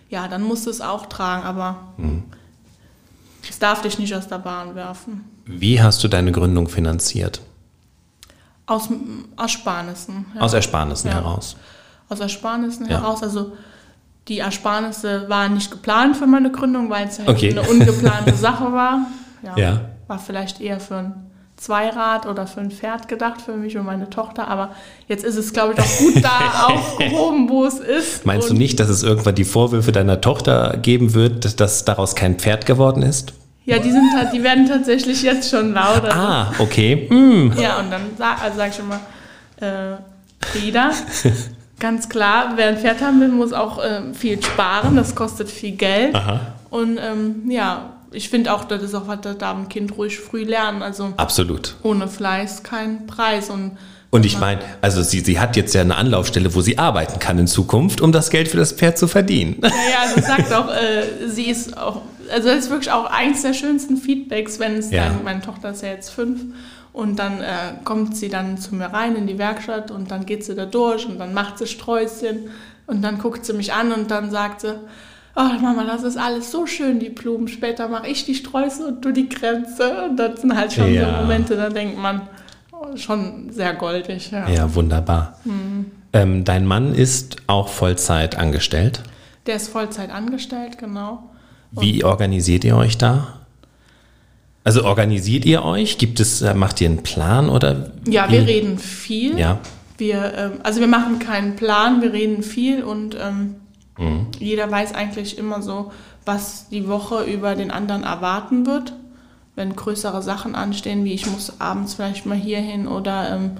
ja, dann musst du es auch tragen, aber mhm. es darf dich nicht aus der Bahn werfen. Wie hast du deine Gründung finanziert? Aus Ersparnissen. Ja. Aus Ersparnissen ja. heraus. Aus Ersparnissen ja. heraus. Also die Ersparnisse waren nicht geplant für meine Gründung, weil es halt okay. eine ungeplante Sache war. Ja, War vielleicht eher für ein Zweirad oder für ein Pferd gedacht für mich und meine Tochter. Aber jetzt ist es, glaube ich, auch gut da aufgehoben, wo es ist. Meinst du nicht, dass es irgendwann die Vorwürfe deiner Tochter geben wird, dass daraus kein Pferd geworden ist? Ja, die, sind, die werden tatsächlich jetzt schon lauter. Ah, okay. Mm. Ja, und dann sag, also sag ich schon mal, äh, Frieda, ganz klar, wer ein Pferd haben will, muss auch äh, viel sparen. Das kostet viel Geld. Aha. Und ähm, ja, ich finde auch, das ist auch was, das darf ein Kind ruhig früh lernen. Also Absolut. Ohne Fleiß kein Preis. Und und ich meine, also sie, sie hat jetzt ja eine Anlaufstelle, wo sie arbeiten kann in Zukunft, um das Geld für das Pferd zu verdienen. Ja, ja, also sagt auch, äh, sie ist auch, also das ist wirklich auch eins der schönsten Feedbacks, wenn es ja. dann, meine Tochter ist ja jetzt fünf, und dann äh, kommt sie dann zu mir rein in die Werkstatt und dann geht sie da durch und dann macht sie Sträußchen und dann guckt sie mich an und dann sagt sie, oh Mama, das ist alles so schön, die Blumen. Später mache ich die Sträuße und du die Grenze. Und das sind halt schon ja. so Momente, da denkt man, schon sehr goldig. Ja, ja wunderbar. Mhm. Ähm, dein Mann ist auch Vollzeit angestellt? Der ist Vollzeit angestellt, genau. Wie organisiert ihr euch da? Also organisiert ihr euch? Gibt es, äh, macht ihr einen Plan oder? Ja, wir reden viel. Ja. Wir, ähm, also wir machen keinen Plan, wir reden viel und ähm, mhm. jeder weiß eigentlich immer so, was die Woche über den anderen erwarten wird wenn größere Sachen anstehen, wie ich muss abends vielleicht mal hier hin oder ähm,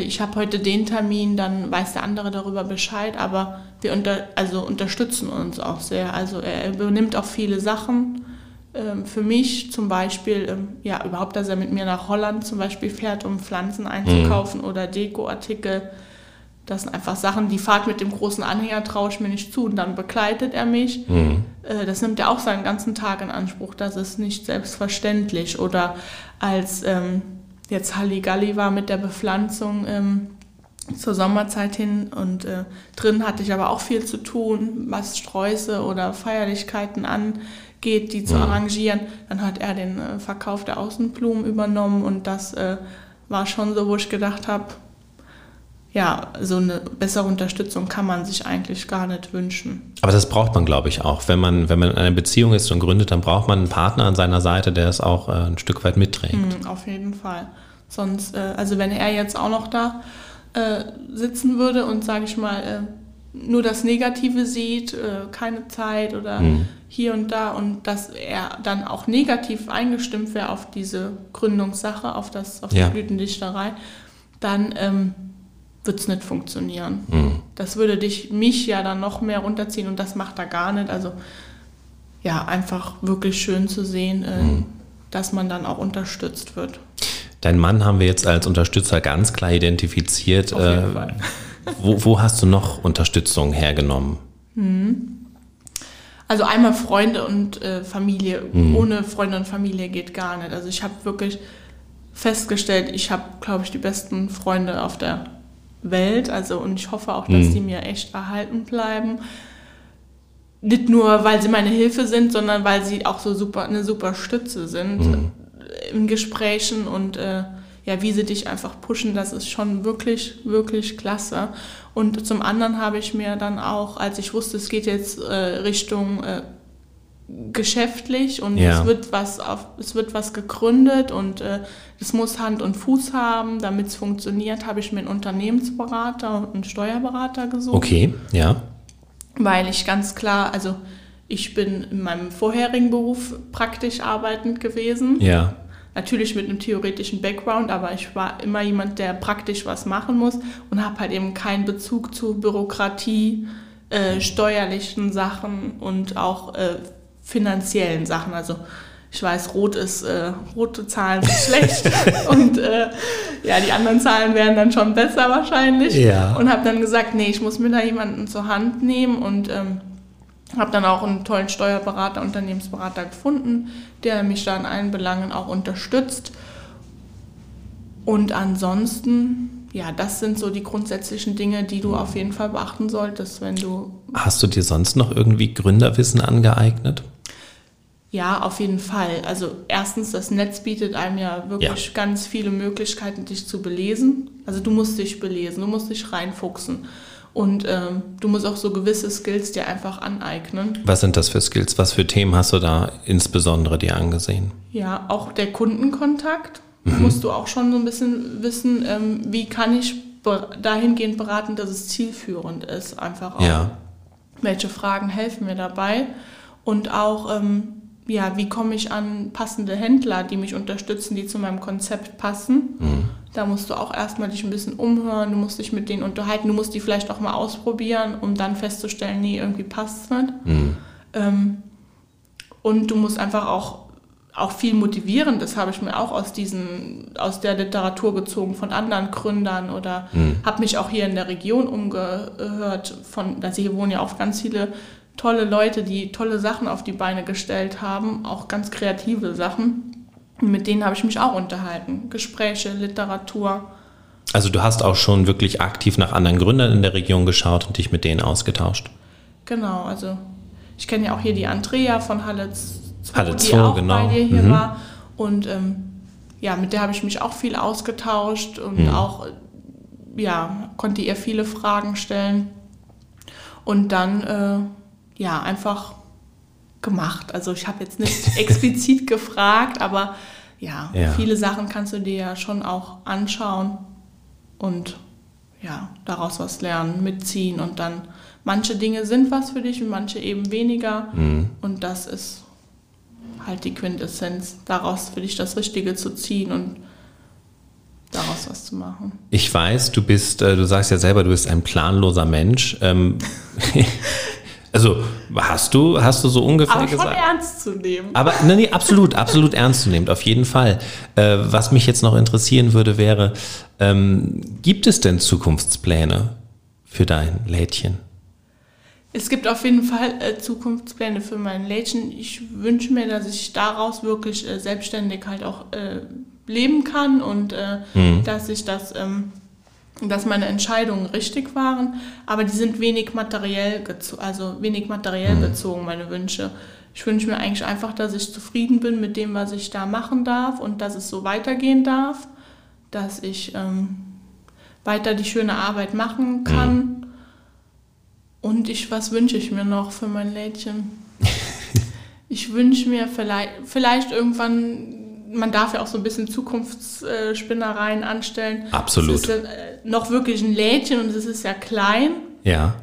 ich habe heute den Termin, dann weiß der andere darüber Bescheid, aber wir unter, also unterstützen uns auch sehr. Also er übernimmt auch viele Sachen. Ähm, für mich zum Beispiel, ähm, ja, überhaupt, dass er mit mir nach Holland zum Beispiel fährt, um Pflanzen einzukaufen mhm. oder Dekoartikel. Das sind einfach Sachen, die Fahrt mit dem großen Anhänger traue ich mir nicht zu und dann begleitet er mich. Mhm. Äh, das nimmt er auch seinen ganzen Tag in Anspruch. Das ist nicht selbstverständlich. Oder als ähm, jetzt Halligalli war mit der Bepflanzung ähm, zur Sommerzeit hin und äh, drin hatte ich aber auch viel zu tun, was Sträuße oder Feierlichkeiten angeht, die zu mhm. arrangieren. Dann hat er den äh, Verkauf der Außenblumen übernommen und das äh, war schon so, wo ich gedacht habe, ja, so eine bessere Unterstützung kann man sich eigentlich gar nicht wünschen. Aber das braucht man, glaube ich, auch. Wenn man, wenn man in einer Beziehung ist und gründet, dann braucht man einen Partner an seiner Seite, der es auch äh, ein Stück weit mitträgt. Mhm, auf jeden Fall. Sonst, äh, also wenn er jetzt auch noch da äh, sitzen würde und, sage ich mal, nur das Negative sieht, keine Zeit oder mhm. hier und da und dass er dann auch negativ eingestimmt wäre auf diese Gründungssache, auf, das, auf ja. die Blütendichterei, dann... Ähm, wird es nicht funktionieren. Mhm. Das würde dich, mich ja dann noch mehr runterziehen und das macht er gar nicht. Also ja, einfach wirklich schön zu sehen, äh, mhm. dass man dann auch unterstützt wird. Dein Mann haben wir jetzt als Unterstützer ganz klar identifiziert. Auf jeden Äh, Fall. wo, wo hast du noch Unterstützung hergenommen? Also einmal Freunde und äh, Familie. Mhm. Ohne Freunde und Familie geht gar nicht. Also ich habe wirklich festgestellt, ich habe, glaube ich, die besten Freunde auf der Welt. Also und ich hoffe auch, dass Mhm. die mir echt erhalten bleiben. Nicht nur, weil sie meine Hilfe sind, sondern weil sie auch so super eine super Stütze sind Mhm. in Gesprächen und äh, ja, wie sie dich einfach pushen, das ist schon wirklich, wirklich klasse. Und zum anderen habe ich mir dann auch, als ich wusste, es geht jetzt äh, Richtung äh, geschäftlich und Ja. es wird was auf, es wird was gegründet und äh, es muss Hand und Fuß haben, damit es funktioniert, habe ich mir einen Unternehmensberater und einen Steuerberater gesucht Okay, ja. weil ich ganz klar, also ich bin in meinem vorherigen Beruf praktisch arbeitend gewesen. Ja. Natürlich mit einem theoretischen Background, aber ich war immer jemand, der praktisch was machen muss und habe halt eben keinen Bezug zu Bürokratie, äh, steuerlichen Sachen und auch äh, finanziellen Sachen. Also ich weiß, rot ist, äh, rote Zahlen sind schlecht und äh, ja, die anderen Zahlen wären dann schon besser wahrscheinlich. Ja. Und habe dann gesagt, nee, ich muss mir da jemanden zur Hand nehmen und ähm, habe dann auch einen tollen Steuerberater, Unternehmensberater gefunden, der mich da in allen Belangen auch unterstützt. Und ansonsten, ja, das sind so die grundsätzlichen Dinge, die du auf jeden Fall beachten solltest, wenn du, Hast du dir sonst noch irgendwie Gründerwissen angeeignet? Ja, auf jeden Fall. Also erstens, das Netz bietet einem ja wirklich Ja. ganz viele Möglichkeiten, dich zu belesen. Also du musst dich belesen, du musst dich reinfuchsen. Und ähm, du musst auch so gewisse Skills dir einfach aneignen. Was sind das für Skills? Was für Themen hast du da insbesondere dir angesehen? Ja, auch der Kundenkontakt musst du auch schon so ein bisschen wissen, ähm, wie kann ich dahingehend beraten, dass es zielführend ist. Einfach auch, Ja. welche Fragen helfen mir dabei und auch, ähm, ja, wie komme ich an passende Händler, die mich unterstützen, die zu meinem Konzept passen. Da musst du auch erstmal dich ein bisschen umhören, du musst dich mit denen unterhalten, du musst die vielleicht auch mal ausprobieren, um dann festzustellen, nee, irgendwie passt es nicht. Ähm, und du musst einfach auch, auch viel motivieren. Das habe ich mir auch aus, diesen, aus der Literatur gezogen von anderen Gründern oder habe mich auch hier in der Region umgehört. Von, also hier wohnen ja auch ganz viele tolle Leute, die tolle Sachen auf die Beine gestellt haben, auch ganz kreative Sachen. Mit denen habe ich mich auch unterhalten. Gespräche, Literatur. Also du hast auch schon wirklich aktiv nach anderen Gründern in der Region geschaut und dich mit denen ausgetauscht. Genau, also ich kenne ja auch hier die Andrea von Halle 2, Halle die 2, auch genau. bei dir hier Mhm. war. Und ähm, ja, mit der habe ich mich auch viel ausgetauscht und Mhm. auch, ja, konnte ihr viele Fragen stellen. Und dann, äh, ja, einfach gemacht. Also ich habe jetzt nicht explizit gefragt, aber ja, Ja. viele Sachen kannst du dir ja schon auch anschauen und ja, daraus was lernen, mitziehen und dann manche Dinge sind was für dich und manche eben weniger Mhm. und das ist halt die Quintessenz, daraus für dich das Richtige zu ziehen und daraus was zu machen. Ich weiß, du bist, äh, du sagst ja selber, du bist ein planloser Mensch. Also hast du, hast du so ungefähr Aber schon gesagt? ernst zu nehmen. Aber nee, nee, absolut, absolut ernst zu nehmen, auf jeden Fall. Äh, was mich jetzt noch interessieren würde, wäre, ähm, gibt es denn Zukunftspläne für dein Lädchen? Es gibt auf jeden Fall äh, Zukunftspläne für mein Lädchen. Ich wünsche mir, dass ich daraus wirklich äh, selbstständig halt auch äh, leben kann und äh, dass ich das, ähm, dass meine Entscheidungen richtig waren. Aber die sind wenig materiell, also wenig materiell bezogen, meine Wünsche. Ich wünsche mir eigentlich einfach, dass ich zufrieden bin mit dem, was ich da machen darf und dass es so weitergehen darf, dass ich ähm, weiter die schöne Arbeit machen kann. Und ich, was wünsche ich mir noch für mein Lädchen? ich wünsche mir vielleicht, vielleicht irgendwann, man darf ja auch so ein bisschen Zukunftsspinnereien anstellen. Absolut. Es ist ja, äh, noch wirklich ein Lädchen und es ist ja klein. Ja.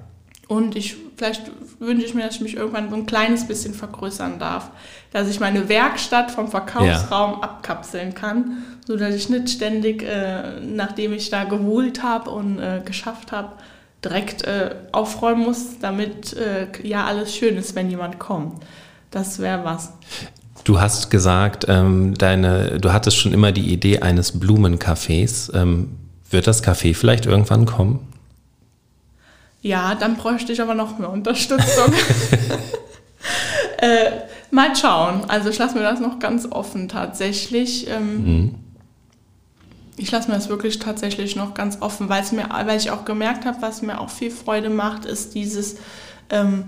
Und ich, vielleicht wünsche ich mir, dass ich mich irgendwann so ein kleines bisschen vergrößern darf. Dass ich meine Werkstatt vom Verkaufsraum abkapseln kann, sodass ich nicht ständig, äh, nachdem ich da geholt habe und äh, geschafft habe, direkt äh, aufräumen muss, damit äh, ja alles schön ist, wenn jemand kommt. Das wäre was. Du hast gesagt, ähm, deine, du hattest schon immer die Idee eines Blumencafés. Ähm, wird das Café vielleicht irgendwann kommen? Ja, dann bräuchte ich aber noch mehr Unterstützung. äh, mal schauen. Also ich lasse mir das noch ganz offen tatsächlich. Ähm, mhm. Ich lasse mir das wirklich tatsächlich noch ganz offen, weil es mir, weil ich auch gemerkt habe, was mir auch viel Freude macht, ist dieses ähm,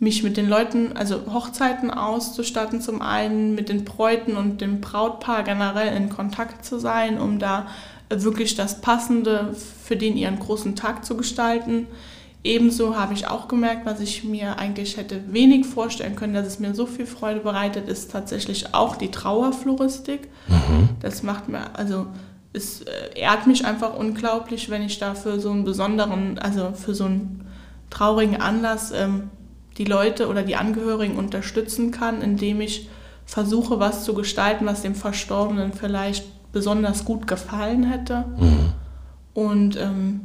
mich mit den Leuten, also Hochzeiten auszustatten zum einen, mit den Bräuten und dem Brautpaar generell in Kontakt zu sein, um da wirklich das Passende für den ihren großen Tag zu gestalten. Ebenso habe ich auch gemerkt, was ich mir eigentlich hätte wenig vorstellen können, dass es mir so viel Freude bereitet, ist tatsächlich auch die Trauerfloristik. Mhm. Das macht mir, also es äh, ehrt mich einfach unglaublich, wenn ich da für so einen besonderen, also für so einen traurigen Anlass ähm, die Leute oder die Angehörigen unterstützen kann, indem ich versuche, was zu gestalten, was dem Verstorbenen vielleicht besonders gut gefallen hätte. Mhm. Und ähm,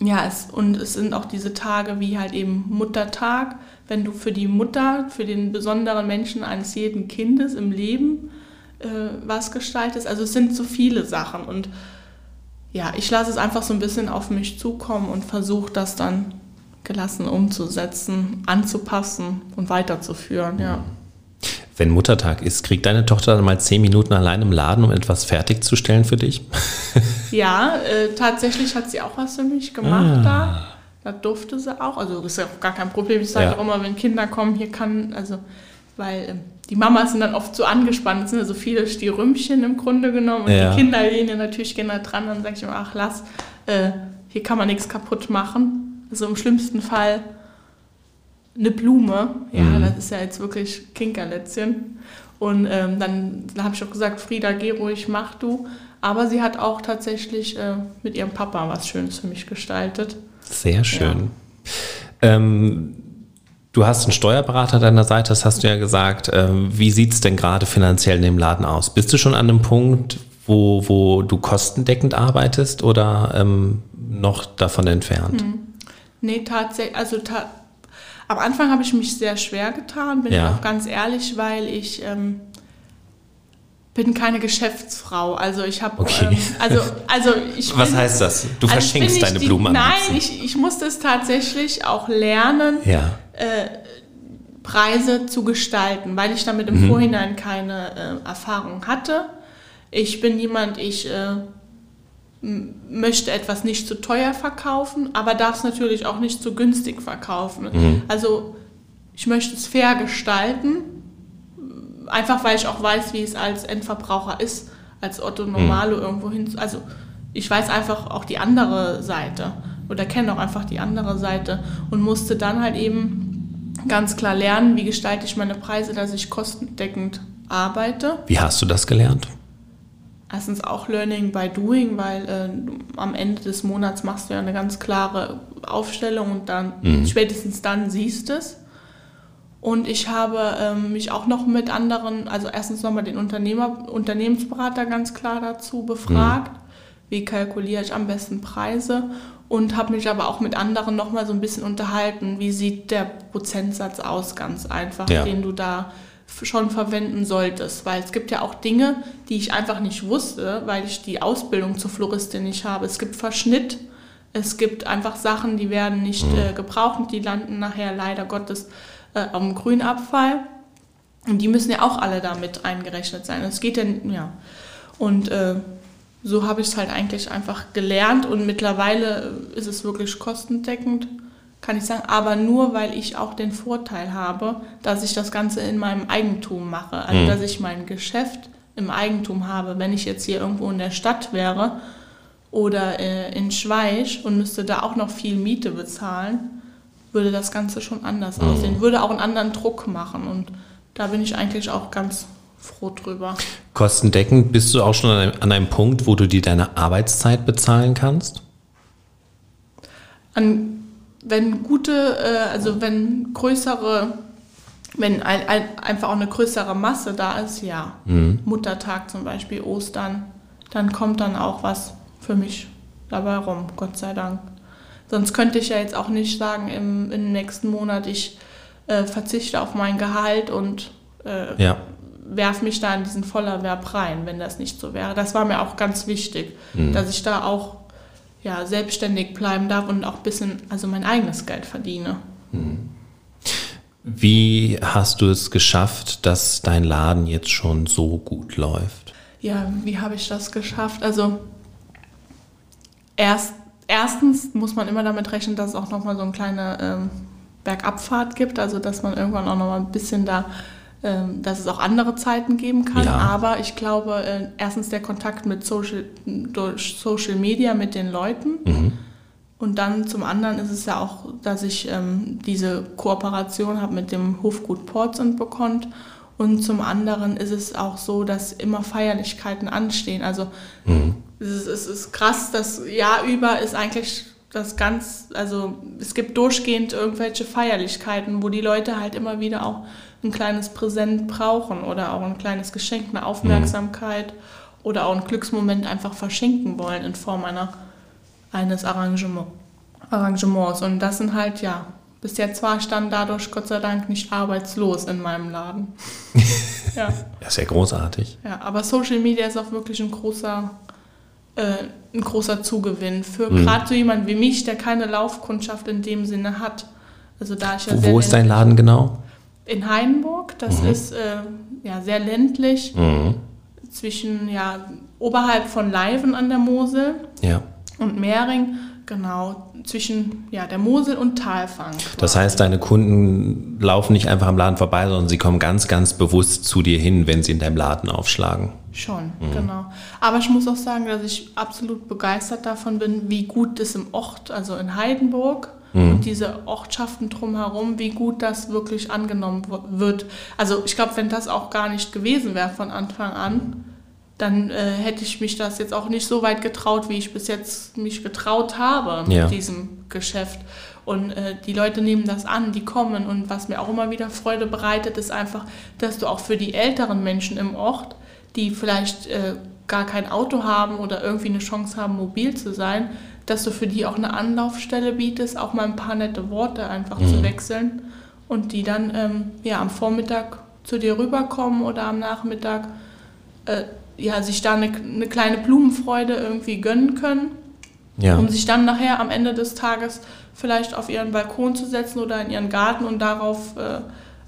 ja, es, und es sind auch diese Tage wie halt eben Muttertag, wenn du für die Mutter, für den besonderen Menschen eines jeden Kindes im Leben äh, was gestaltest. Also es sind so viele Sachen und ja, ich lasse es einfach so ein bisschen auf mich zukommen und versuche das dann gelassen umzusetzen, anzupassen und weiterzuführen, ja. Wenn Muttertag ist, kriegt deine Tochter dann mal zehn Minuten allein im Laden, um etwas fertigzustellen für dich? ja, äh, tatsächlich hat sie auch was für mich gemacht ah. da. Da durfte sie auch. Also das ist ja auch gar kein Problem. Ich sage ja. auch immer, wenn Kinder kommen, hier kann, also, weil äh, die Mamas sind dann oft so angespannt, es sind ja so viele Stierrümpchen im Grunde genommen und ja. die Kinder lehnen natürlich gerne dran, dann sage ich immer, ach lass, äh, hier kann man nichts kaputt machen. Also im schlimmsten Fall eine Blume. Ja, mhm. das ist ja jetzt wirklich Kinkerlätzchen. Und ähm, dann, dann habe ich auch gesagt, Frieda, geh ruhig, mach du. Aber sie hat auch tatsächlich äh, mit ihrem Papa was Schönes für mich gestaltet. Sehr schön. Ja. Ähm, du hast einen Steuerberater an deiner Seite, das hast du ja gesagt. Ähm, wie sieht es denn gerade finanziell in dem Laden aus? Bist du schon an einem Punkt, wo, wo du kostendeckend arbeitest oder ähm, noch davon entfernt? Hm. Nee, tatsächlich, also ta am Anfang habe ich mich sehr schwer getan, bin ja. auch ganz ehrlich, weil ich ähm, bin keine Geschäftsfrau. Also ich habe, okay. ähm, also also ich. Was bin, heißt das? Du also verschenkst deine die, Blumen Nein, ich, ich musste es tatsächlich auch lernen, ja. äh, Preise zu gestalten, weil ich damit im mhm. Vorhinein keine äh, Erfahrung hatte. Ich bin jemand, ich äh, möchte etwas nicht zu teuer verkaufen, aber darf es natürlich auch nicht zu günstig verkaufen. Mhm. Also ich möchte es fair gestalten, einfach weil ich auch weiß, wie es als Endverbraucher ist, als Otto Normalo mhm. irgendwo hin. Also ich weiß einfach auch die andere Seite oder kenne auch einfach die andere Seite und musste dann halt eben ganz klar lernen, wie gestalte ich meine Preise, dass ich kostendeckend arbeite. Wie hast du das gelernt? Erstens auch Learning by Doing, weil äh, am Ende des Monats machst du ja eine ganz klare Aufstellung und dann mhm. spätestens dann siehst du es. Und ich habe ähm, mich auch noch mit anderen, also erstens nochmal den Unternehmer, Unternehmensberater ganz klar dazu befragt, mhm. wie kalkuliere ich am besten Preise und habe mich aber auch mit anderen nochmal so ein bisschen unterhalten, wie sieht der Prozentsatz aus, ganz einfach, ja. den du da schon verwenden solltest, weil es gibt ja auch Dinge, die ich einfach nicht wusste, weil ich die Ausbildung zur Floristin nicht habe. Es gibt Verschnitt, es gibt einfach Sachen, die werden nicht mhm. äh, gebraucht und die landen nachher leider Gottes äh, dem Grünabfall. Und die müssen ja auch alle damit eingerechnet sein. Es geht ja, ja. Und äh, so habe ich es halt eigentlich einfach gelernt und mittlerweile ist es wirklich kostendeckend kann ich sagen, aber nur, weil ich auch den Vorteil habe, dass ich das Ganze in meinem Eigentum mache. Also, mhm. dass ich mein Geschäft im Eigentum habe. Wenn ich jetzt hier irgendwo in der Stadt wäre oder äh, in Schweich und müsste da auch noch viel Miete bezahlen, würde das Ganze schon anders mhm. aussehen. Würde auch einen anderen Druck machen. Und da bin ich eigentlich auch ganz froh drüber. Kostendeckend bist du auch schon an einem, an einem Punkt, wo du dir deine Arbeitszeit bezahlen kannst? An wenn gute, äh, also wenn größere, wenn ein, ein, einfach auch eine größere Masse da ist, ja, mhm. Muttertag zum Beispiel, Ostern, dann kommt dann auch was für mich dabei rum, Gott sei Dank. Sonst könnte ich ja jetzt auch nicht sagen, im, im nächsten Monat, ich äh, verzichte auf mein Gehalt und äh, ja. werfe mich da in diesen Vollerwerb rein, wenn das nicht so wäre. Das war mir auch ganz wichtig, mhm. dass ich da auch ja, selbstständig bleiben darf und auch ein bisschen, also mein eigenes Geld verdiene. Mhm. Wie hast du es geschafft, dass dein Laden jetzt schon so gut läuft? Ja, wie habe ich das geschafft? Also erst, erstens muss man immer damit rechnen, dass es auch nochmal so eine kleine ähm, Bergabfahrt gibt, also dass man irgendwann auch nochmal ein bisschen da, dass es auch andere Zeiten geben kann. Ja. Aber ich glaube, äh, erstens der Kontakt mit Social, durch Social Media mit den Leuten. Mhm und dann zum anderen ist es ja auch, dass ich ähm, diese Kooperation habe mit dem Hofgut Portsund bekommen. Und zum anderen ist es auch so, dass immer Feierlichkeiten anstehen. Also mhm. es, ist, es ist krass, das Jahr über ist eigentlich das ganz, also es gibt durchgehend irgendwelche Feierlichkeiten, wo die Leute halt immer wieder auch ein kleines Präsent brauchen oder auch ein kleines Geschenk, eine Aufmerksamkeit mhm. oder auch einen Glücksmoment einfach verschenken wollen in Form einer eines Arrangement, Arrangements. Und das sind halt, ja, bis jetzt war ich dann dadurch Gott sei Dank nicht arbeitslos in meinem Laden. ja. ja, sehr großartig. Ja, aber Social Media ist auch wirklich ein großer, äh, ein großer Zugewinn für mhm. gerade so jemand wie mich, der keine Laufkundschaft in dem Sinne hat. Also da ich ja Wo, wo ist dein Laden genau? In Heidenburg. Das mhm. ist äh, ja sehr ländlich. Mhm. Zwischen ja oberhalb von Leiven an der Mosel. Ja und Mehring, genau, zwischen ja, der Mosel und Talfang. Das heißt, deine Kunden laufen nicht einfach am Laden vorbei, sondern sie kommen ganz, ganz bewusst zu dir hin, wenn sie in deinem Laden aufschlagen. Schon, mhm. genau. Aber ich muss auch sagen, dass ich absolut begeistert davon bin, wie gut es im Ort, also in Heidenburg, mhm. und diese Ortschaften drumherum, wie gut das wirklich angenommen wird. Also ich glaube, wenn das auch gar nicht gewesen wäre von Anfang an, dann äh, hätte ich mich das jetzt auch nicht so weit getraut, wie ich bis jetzt mich getraut habe mit ja. diesem Geschäft. Und äh, die Leute nehmen das an, die kommen. Und was mir auch immer wieder Freude bereitet, ist einfach, dass du auch für die älteren Menschen im Ort, die vielleicht äh, gar kein Auto haben oder irgendwie eine Chance haben, mobil zu sein, dass du für die auch eine Anlaufstelle bietest, auch mal ein paar nette Worte einfach mhm. zu wechseln und die dann ähm, ja, am Vormittag zu dir rüberkommen oder am Nachmittag äh, ja, sich da eine, eine kleine Blumenfreude irgendwie gönnen können, ja. um sich dann nachher am Ende des Tages vielleicht auf ihren Balkon zu setzen oder in ihren Garten und darauf äh,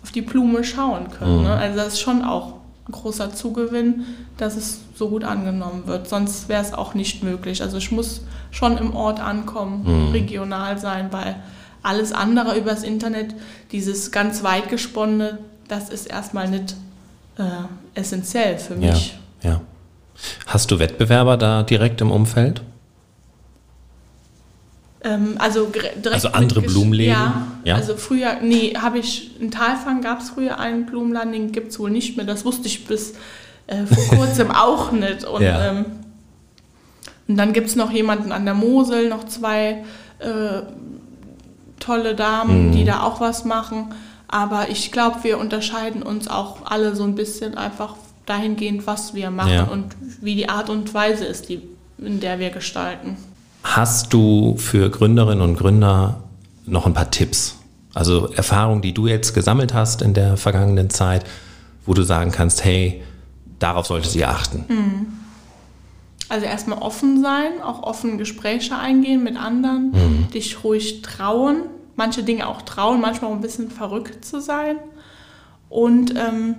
auf die Blume schauen können. Mhm. Ne? Also das ist schon auch ein großer Zugewinn, dass es so gut angenommen wird. Sonst wäre es auch nicht möglich. Also ich muss schon im Ort ankommen, mhm. regional sein, weil alles andere übers Internet, dieses ganz weit gesponnene, das ist erstmal nicht äh, essentiell für mich. Ja. Ja. Hast du Wettbewerber da direkt im Umfeld? Ähm, also Also andere Blumenläden? Ja, ja, also früher, nee, habe ich, in Talfang gab es früher einen Blumenladen, den gibt es wohl nicht mehr. Das wusste ich bis äh, vor kurzem auch nicht. Und, ja. ähm, und dann gibt es noch jemanden an der Mosel, noch zwei äh, tolle Damen, mhm. die da auch was machen. Aber ich glaube, wir unterscheiden uns auch alle so ein bisschen einfach dahingehend, was wir machen ja. und wie die Art und Weise ist, die, in der wir gestalten. Hast du für Gründerinnen und Gründer noch ein paar Tipps? Also Erfahrungen, die du jetzt gesammelt hast in der vergangenen Zeit, wo du sagen kannst, hey, darauf solltest ihr achten. Mhm. Also erstmal offen sein, auch offen Gespräche eingehen mit anderen, mhm. dich ruhig trauen, manche Dinge auch trauen, manchmal auch ein bisschen verrückt zu sein und ähm,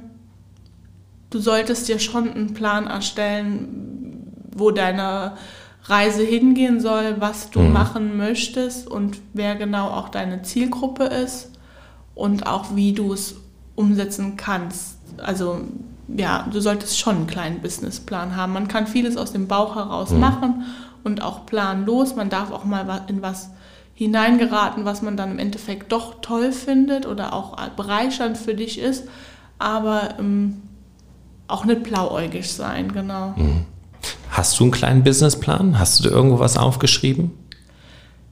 du solltest dir schon einen Plan erstellen, wo deine Reise hingehen soll, was du mhm. machen möchtest und wer genau auch deine Zielgruppe ist und auch wie du es umsetzen kannst. Also ja, du solltest schon einen kleinen Businessplan haben. Man kann vieles aus dem Bauch heraus mhm. machen und auch planlos. Man darf auch mal in was hineingeraten, was man dann im Endeffekt doch toll findet oder auch bereichernd für dich ist. Aber ähm, auch nicht blauäugig sein, genau. Mhm. Hast du einen kleinen Businessplan? Hast du irgendwo was aufgeschrieben?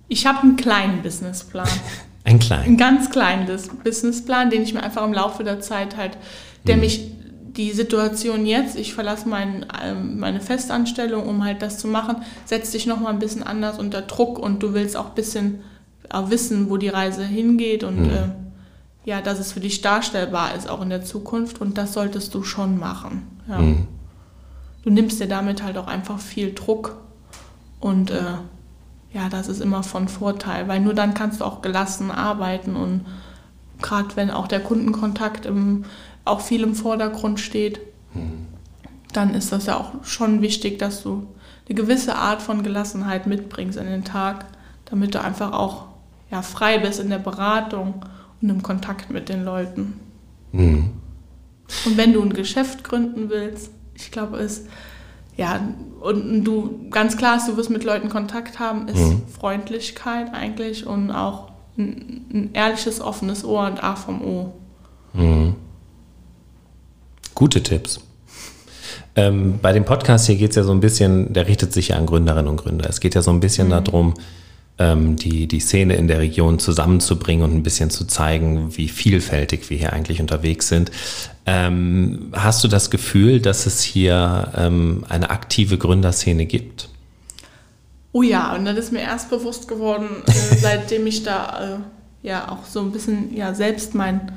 Ich habe einen kleinen Businessplan. Ein kleinen? Einen ganz kleinen Businessplan, den ich mir einfach im Laufe der Zeit halt, der mhm. mich die Situation jetzt, ich verlasse mein, ähm, meine Festanstellung, um halt das zu machen, setzt dich nochmal ein bisschen anders unter Druck und du willst auch ein bisschen auch wissen, wo die Reise hingeht und mhm. äh, ja, dass es für dich darstellbar ist, auch in der Zukunft. Und das solltest du schon machen. Ja. Mhm. Du nimmst dir damit halt auch einfach viel Druck. Und äh, ja, das ist immer von Vorteil, weil nur dann kannst du auch gelassen arbeiten und gerade wenn auch der Kundenkontakt im, auch viel im Vordergrund steht, mhm. dann ist das ja auch schon wichtig, dass du eine gewisse Art von Gelassenheit mitbringst in den Tag, damit du einfach auch ja, frei bist in der Beratung und im Kontakt mit den Leuten. Mhm. Und wenn du ein Geschäft gründen willst, ich glaube, es ja, und du ganz klar ist, du wirst mit Leuten Kontakt haben, ist mhm. Freundlichkeit eigentlich und auch ein, ein, ehrliches, offenes Ohr und A vom O. Mhm. Gute Tipps. Ähm, bei dem Podcast hier geht es ja so ein bisschen, der richtet sich ja an Gründerinnen und Gründer. Es geht ja so ein bisschen mhm. darum, die, die Szene in der Region zusammenzubringen und ein bisschen zu zeigen, wie vielfältig wir hier eigentlich unterwegs sind. Ähm, hast du das Gefühl, dass es hier ähm, eine aktive Gründerszene gibt? Oh ja, und das ist mir erst bewusst geworden, äh, seitdem ich da äh, ja auch so ein bisschen ja selbst mein,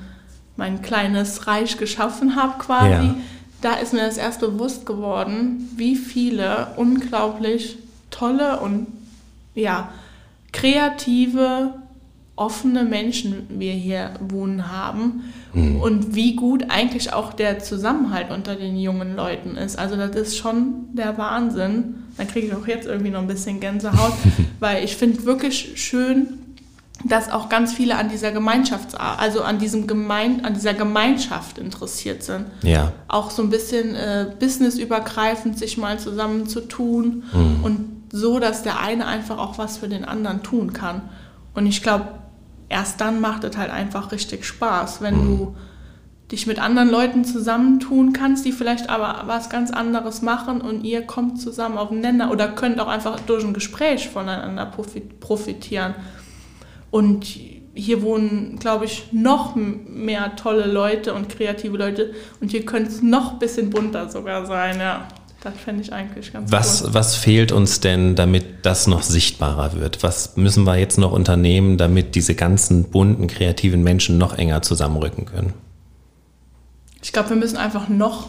mein kleines Reich geschaffen habe quasi. Ja. Da ist mir das erst bewusst geworden, wie viele unglaublich tolle und ja, kreative, offene Menschen wir hier wohnen haben mhm. und wie gut eigentlich auch der Zusammenhalt unter den jungen Leuten ist. Also das ist schon der Wahnsinn. Da kriege ich auch jetzt irgendwie noch ein bisschen Gänsehaut, weil ich finde wirklich schön, dass auch ganz viele an dieser Gemeinschafts also an diesem Gemein an dieser Gemeinschaft interessiert sind. Ja. Auch so ein bisschen äh, businessübergreifend sich mal zusammenzutun mhm. und so, dass der eine einfach auch was für den anderen tun kann. Und ich glaube, erst dann macht es halt einfach richtig Spaß, wenn mhm. du dich mit anderen Leuten zusammentun kannst, die vielleicht aber was ganz anderes machen und ihr kommt zusammen auf den Nenner oder könnt auch einfach durch ein Gespräch voneinander profitieren. Und hier wohnen, glaube ich, noch mehr tolle Leute und kreative Leute und hier könnte es noch ein bisschen bunter sogar sein, ja. Das fände ich eigentlich ganz was, cool. Was fehlt uns denn, damit das noch sichtbarer wird? Was müssen wir jetzt noch unternehmen, damit diese ganzen bunten, kreativen Menschen noch enger zusammenrücken können? Ich glaube, wir müssen einfach noch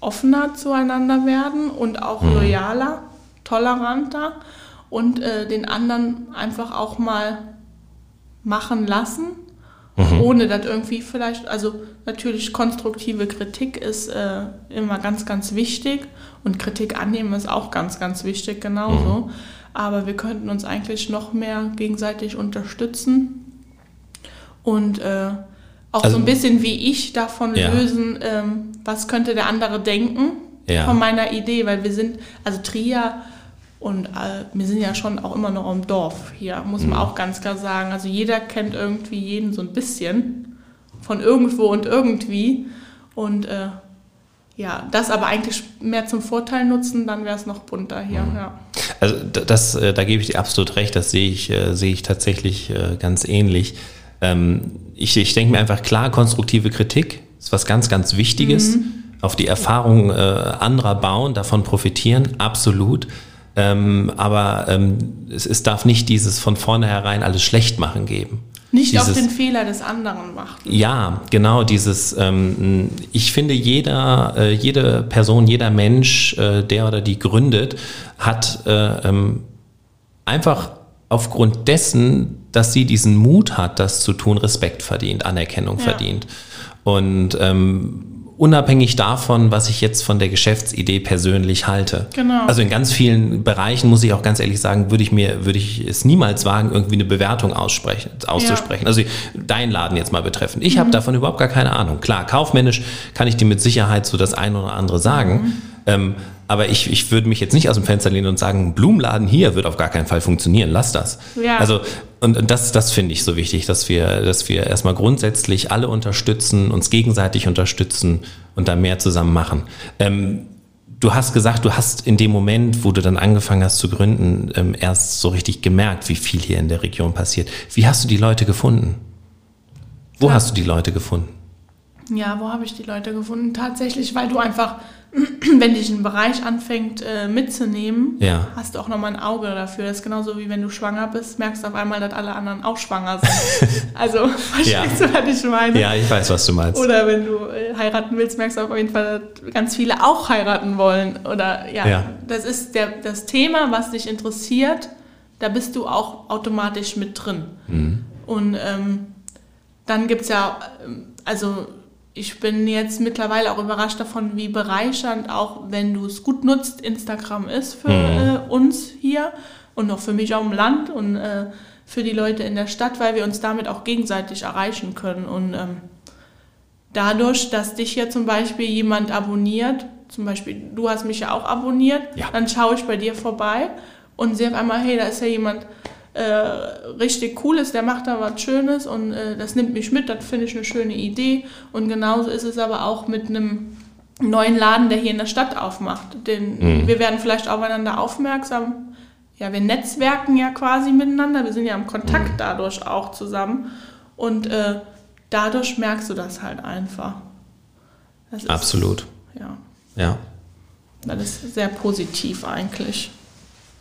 offener zueinander werden und auch mhm. loyaler, toleranter und äh, den anderen einfach auch mal machen lassen Mhm. Ohne dass irgendwie vielleicht, also natürlich konstruktive Kritik ist äh, immer ganz, ganz wichtig und Kritik annehmen ist auch ganz, ganz wichtig genauso. Mhm. Aber wir könnten uns eigentlich noch mehr gegenseitig unterstützen und äh, auch also, so ein bisschen wie ich davon ja. lösen, ähm, was könnte der andere denken ja. von meiner Idee, weil wir sind, also Trier und äh, wir sind ja schon auch immer noch im Dorf hier, muss man mhm. auch ganz klar sagen. Also jeder kennt irgendwie jeden so ein bisschen von irgendwo und irgendwie. Und äh, ja, das aber eigentlich mehr zum Vorteil nutzen, dann wäre es noch bunter hier. Mhm. Ja. Also das, äh, da gebe ich dir absolut recht, das sehe ich, äh, sehe ich tatsächlich äh, ganz ähnlich. Ähm, ich, ich denke mir einfach klar, konstruktive Kritik ist was ganz, ganz Wichtiges. Mhm. Auf die Erfahrung anderer bauen, davon profitieren, absolut. Ähm, aber ähm, es, es, darf nicht dieses von vornherein alles schlecht machen geben. Nicht dieses, auf den Fehler des anderen macht. Ja, genau, dieses, ähm, ich finde, jeder, äh, jede Person, jeder Mensch, äh, der oder die gründet, hat äh, ähm, einfach aufgrund dessen, dass sie diesen Mut hat, das zu tun, Respekt verdient, Anerkennung ja. verdient. Und ähm, unabhängig davon, was ich jetzt von der Geschäftsidee persönlich halte. Genau. Also in ganz vielen Bereichen muss ich auch ganz ehrlich sagen, würde ich mir, würde ich es niemals wagen, irgendwie eine Bewertung aussprechen, auszusprechen. Ja. Also dein Laden jetzt mal betreffend. Ich mhm. habe davon überhaupt gar keine Ahnung. Klar, kaufmännisch kann ich dir mit Sicherheit so das eine oder andere sagen. Mhm. Ähm, aber ich, ich würde mich jetzt nicht aus dem Fenster lehnen und sagen, Blumenladen hier wird auf gar keinen Fall funktionieren, lass das. Ja. Also, und, und das, das finde ich so wichtig, dass wir, dass wir erstmal grundsätzlich alle unterstützen, uns gegenseitig unterstützen und da mehr zusammen machen. Ähm, du hast gesagt, du hast in dem Moment, wo du dann angefangen hast zu gründen, ähm, erst so richtig gemerkt, wie viel hier in der Region passiert. Wie hast du die Leute gefunden? Wo ja. hast du die Leute gefunden? Ja, wo habe ich die Leute gefunden? Tatsächlich, weil du einfach wenn dich ein Bereich anfängt äh, mitzunehmen, Ja. hast du auch nochmal ein Auge dafür. Das ist genauso wie wenn du schwanger bist, merkst du auf einmal, dass alle anderen auch schwanger sind. also, verstehst du, was ich meine? Ja, ich weiß, was du meinst. Oder wenn du äh, heiraten willst, merkst du auf jeden Fall, dass ganz viele auch heiraten wollen. Oder ja, Ja. das ist der, das Thema, was dich interessiert, da bist du auch automatisch mit drin. Mhm. Und ähm, dann gibt es ja, ähm, also ich bin jetzt mittlerweile auch überrascht davon, wie bereichernd, auch wenn du es gut nutzt, Instagram ist für Mhm. äh, uns hier und auch für mich auch im Land und äh, für die Leute in der Stadt, weil wir uns damit auch gegenseitig erreichen können. Und ähm, dadurch, dass dich ja zum Beispiel jemand abonniert, zum Beispiel du hast mich ja auch abonniert, Ja. dann schaue ich bei dir vorbei und sehe auf einmal, hey, da ist ja jemand äh, richtig Cooles, der macht da was Schönes und äh, das nimmt mich mit, das finde ich eine schöne Idee. Und genauso ist es aber auch mit einem neuen Laden, der hier in der Stadt aufmacht. Den, Wir werden vielleicht aufeinander aufmerksam. Ja, wir netzwerken ja quasi miteinander, wir sind ja im Kontakt dadurch auch zusammen. Und äh, dadurch merkst du das halt einfach. Das ist, Absolut. Ja, Ja. das ist sehr positiv eigentlich.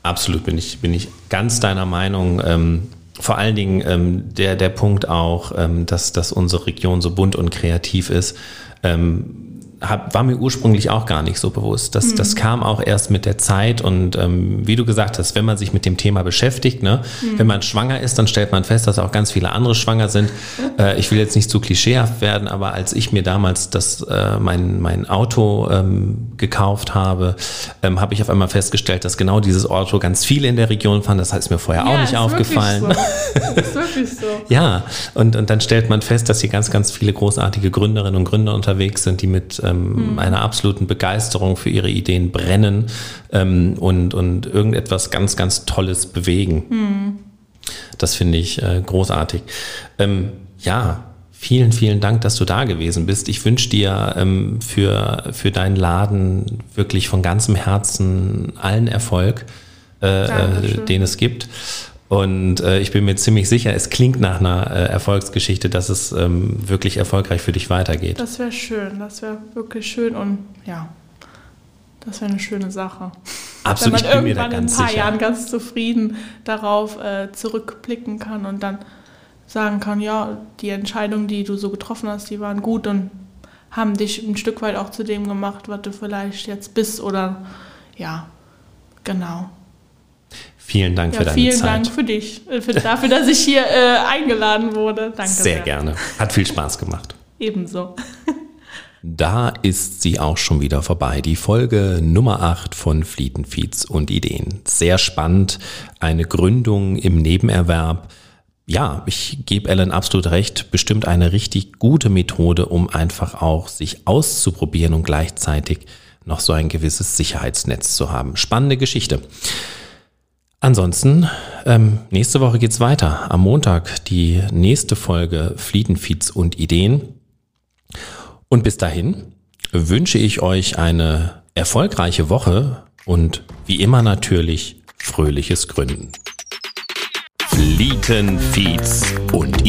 Absolut bin ich, bin ich ganz deiner Meinung. Ähm, vor allen Dingen ähm, der, der Punkt auch, ähm, dass, dass unsere Region so bunt und kreativ ist, ähm, hab, war mir ursprünglich auch gar nicht so bewusst. Das, das kam auch erst mit der Zeit und ähm, wie du gesagt hast, wenn man sich mit dem Thema beschäftigt, ne, wenn man schwanger ist, dann stellt man fest, dass auch ganz viele andere schwanger sind. Äh, ich will jetzt nicht zu klischeehaft werden, aber als ich mir damals das, äh, mein, mein Auto ähm, gekauft habe, ähm, habe ich auf einmal festgestellt, dass genau dieses Auto ganz viele in der Region fahren. Das ist mir vorher auch nicht aufgefallen. So. ist wirklich so. Ja, und, und dann stellt man fest, dass hier ganz, ganz viele großartige Gründerinnen und Gründer unterwegs sind, die mit ähm, einer absoluten Begeisterung für ihre Ideen brennen ähm, und, und irgendetwas ganz, ganz Tolles bewegen. Das finde ich äh, großartig. Ähm, ja, vielen, vielen Dank, dass du da gewesen bist. Ich wünsche dir ähm, für, für deinen Laden wirklich von ganzem Herzen allen Erfolg, äh, äh, den es gibt. Und äh, ich bin mir ziemlich sicher, es klingt nach einer äh, Erfolgsgeschichte, dass es ähm, wirklich erfolgreich für dich weitergeht. Das wäre schön, das wäre wirklich schön und ja, das wäre eine schöne Sache. Absolut, ich Wenn man bin mir da irgendwann in ein ganz paar sicher. Jahren ganz zufrieden darauf äh, zurückblicken kann und dann sagen kann, ja, die Entscheidungen, die du so getroffen hast, die waren gut und haben dich ein Stück weit auch zu dem gemacht, was du vielleicht jetzt bist oder ja, genau. Vielen Dank Ja, für deine vielen Zeit. Dank für dich, äh, für, dafür, dass ich hier äh, eingeladen wurde. Danke Sehr gerne. Hat viel Spaß gemacht. Ebenso. Da ist sie auch schon wieder vorbei. Die Folge Nummer 8 von Flietenfeeds und Ideen. Sehr spannend. Eine Gründung im Nebenerwerb. Ja, ich gebe Ellen absolut recht. Bestimmt eine richtig gute Methode, um einfach auch sich auszuprobieren und gleichzeitig noch so ein gewisses Sicherheitsnetz zu haben. Spannende Geschichte. Ansonsten, ähm, nächste Woche geht's weiter. Am Montag die nächste Folge Flietenfeeds und Ideen. Und bis dahin wünsche ich euch eine erfolgreiche Woche und wie immer natürlich fröhliches Gründen. Flietenfeeds und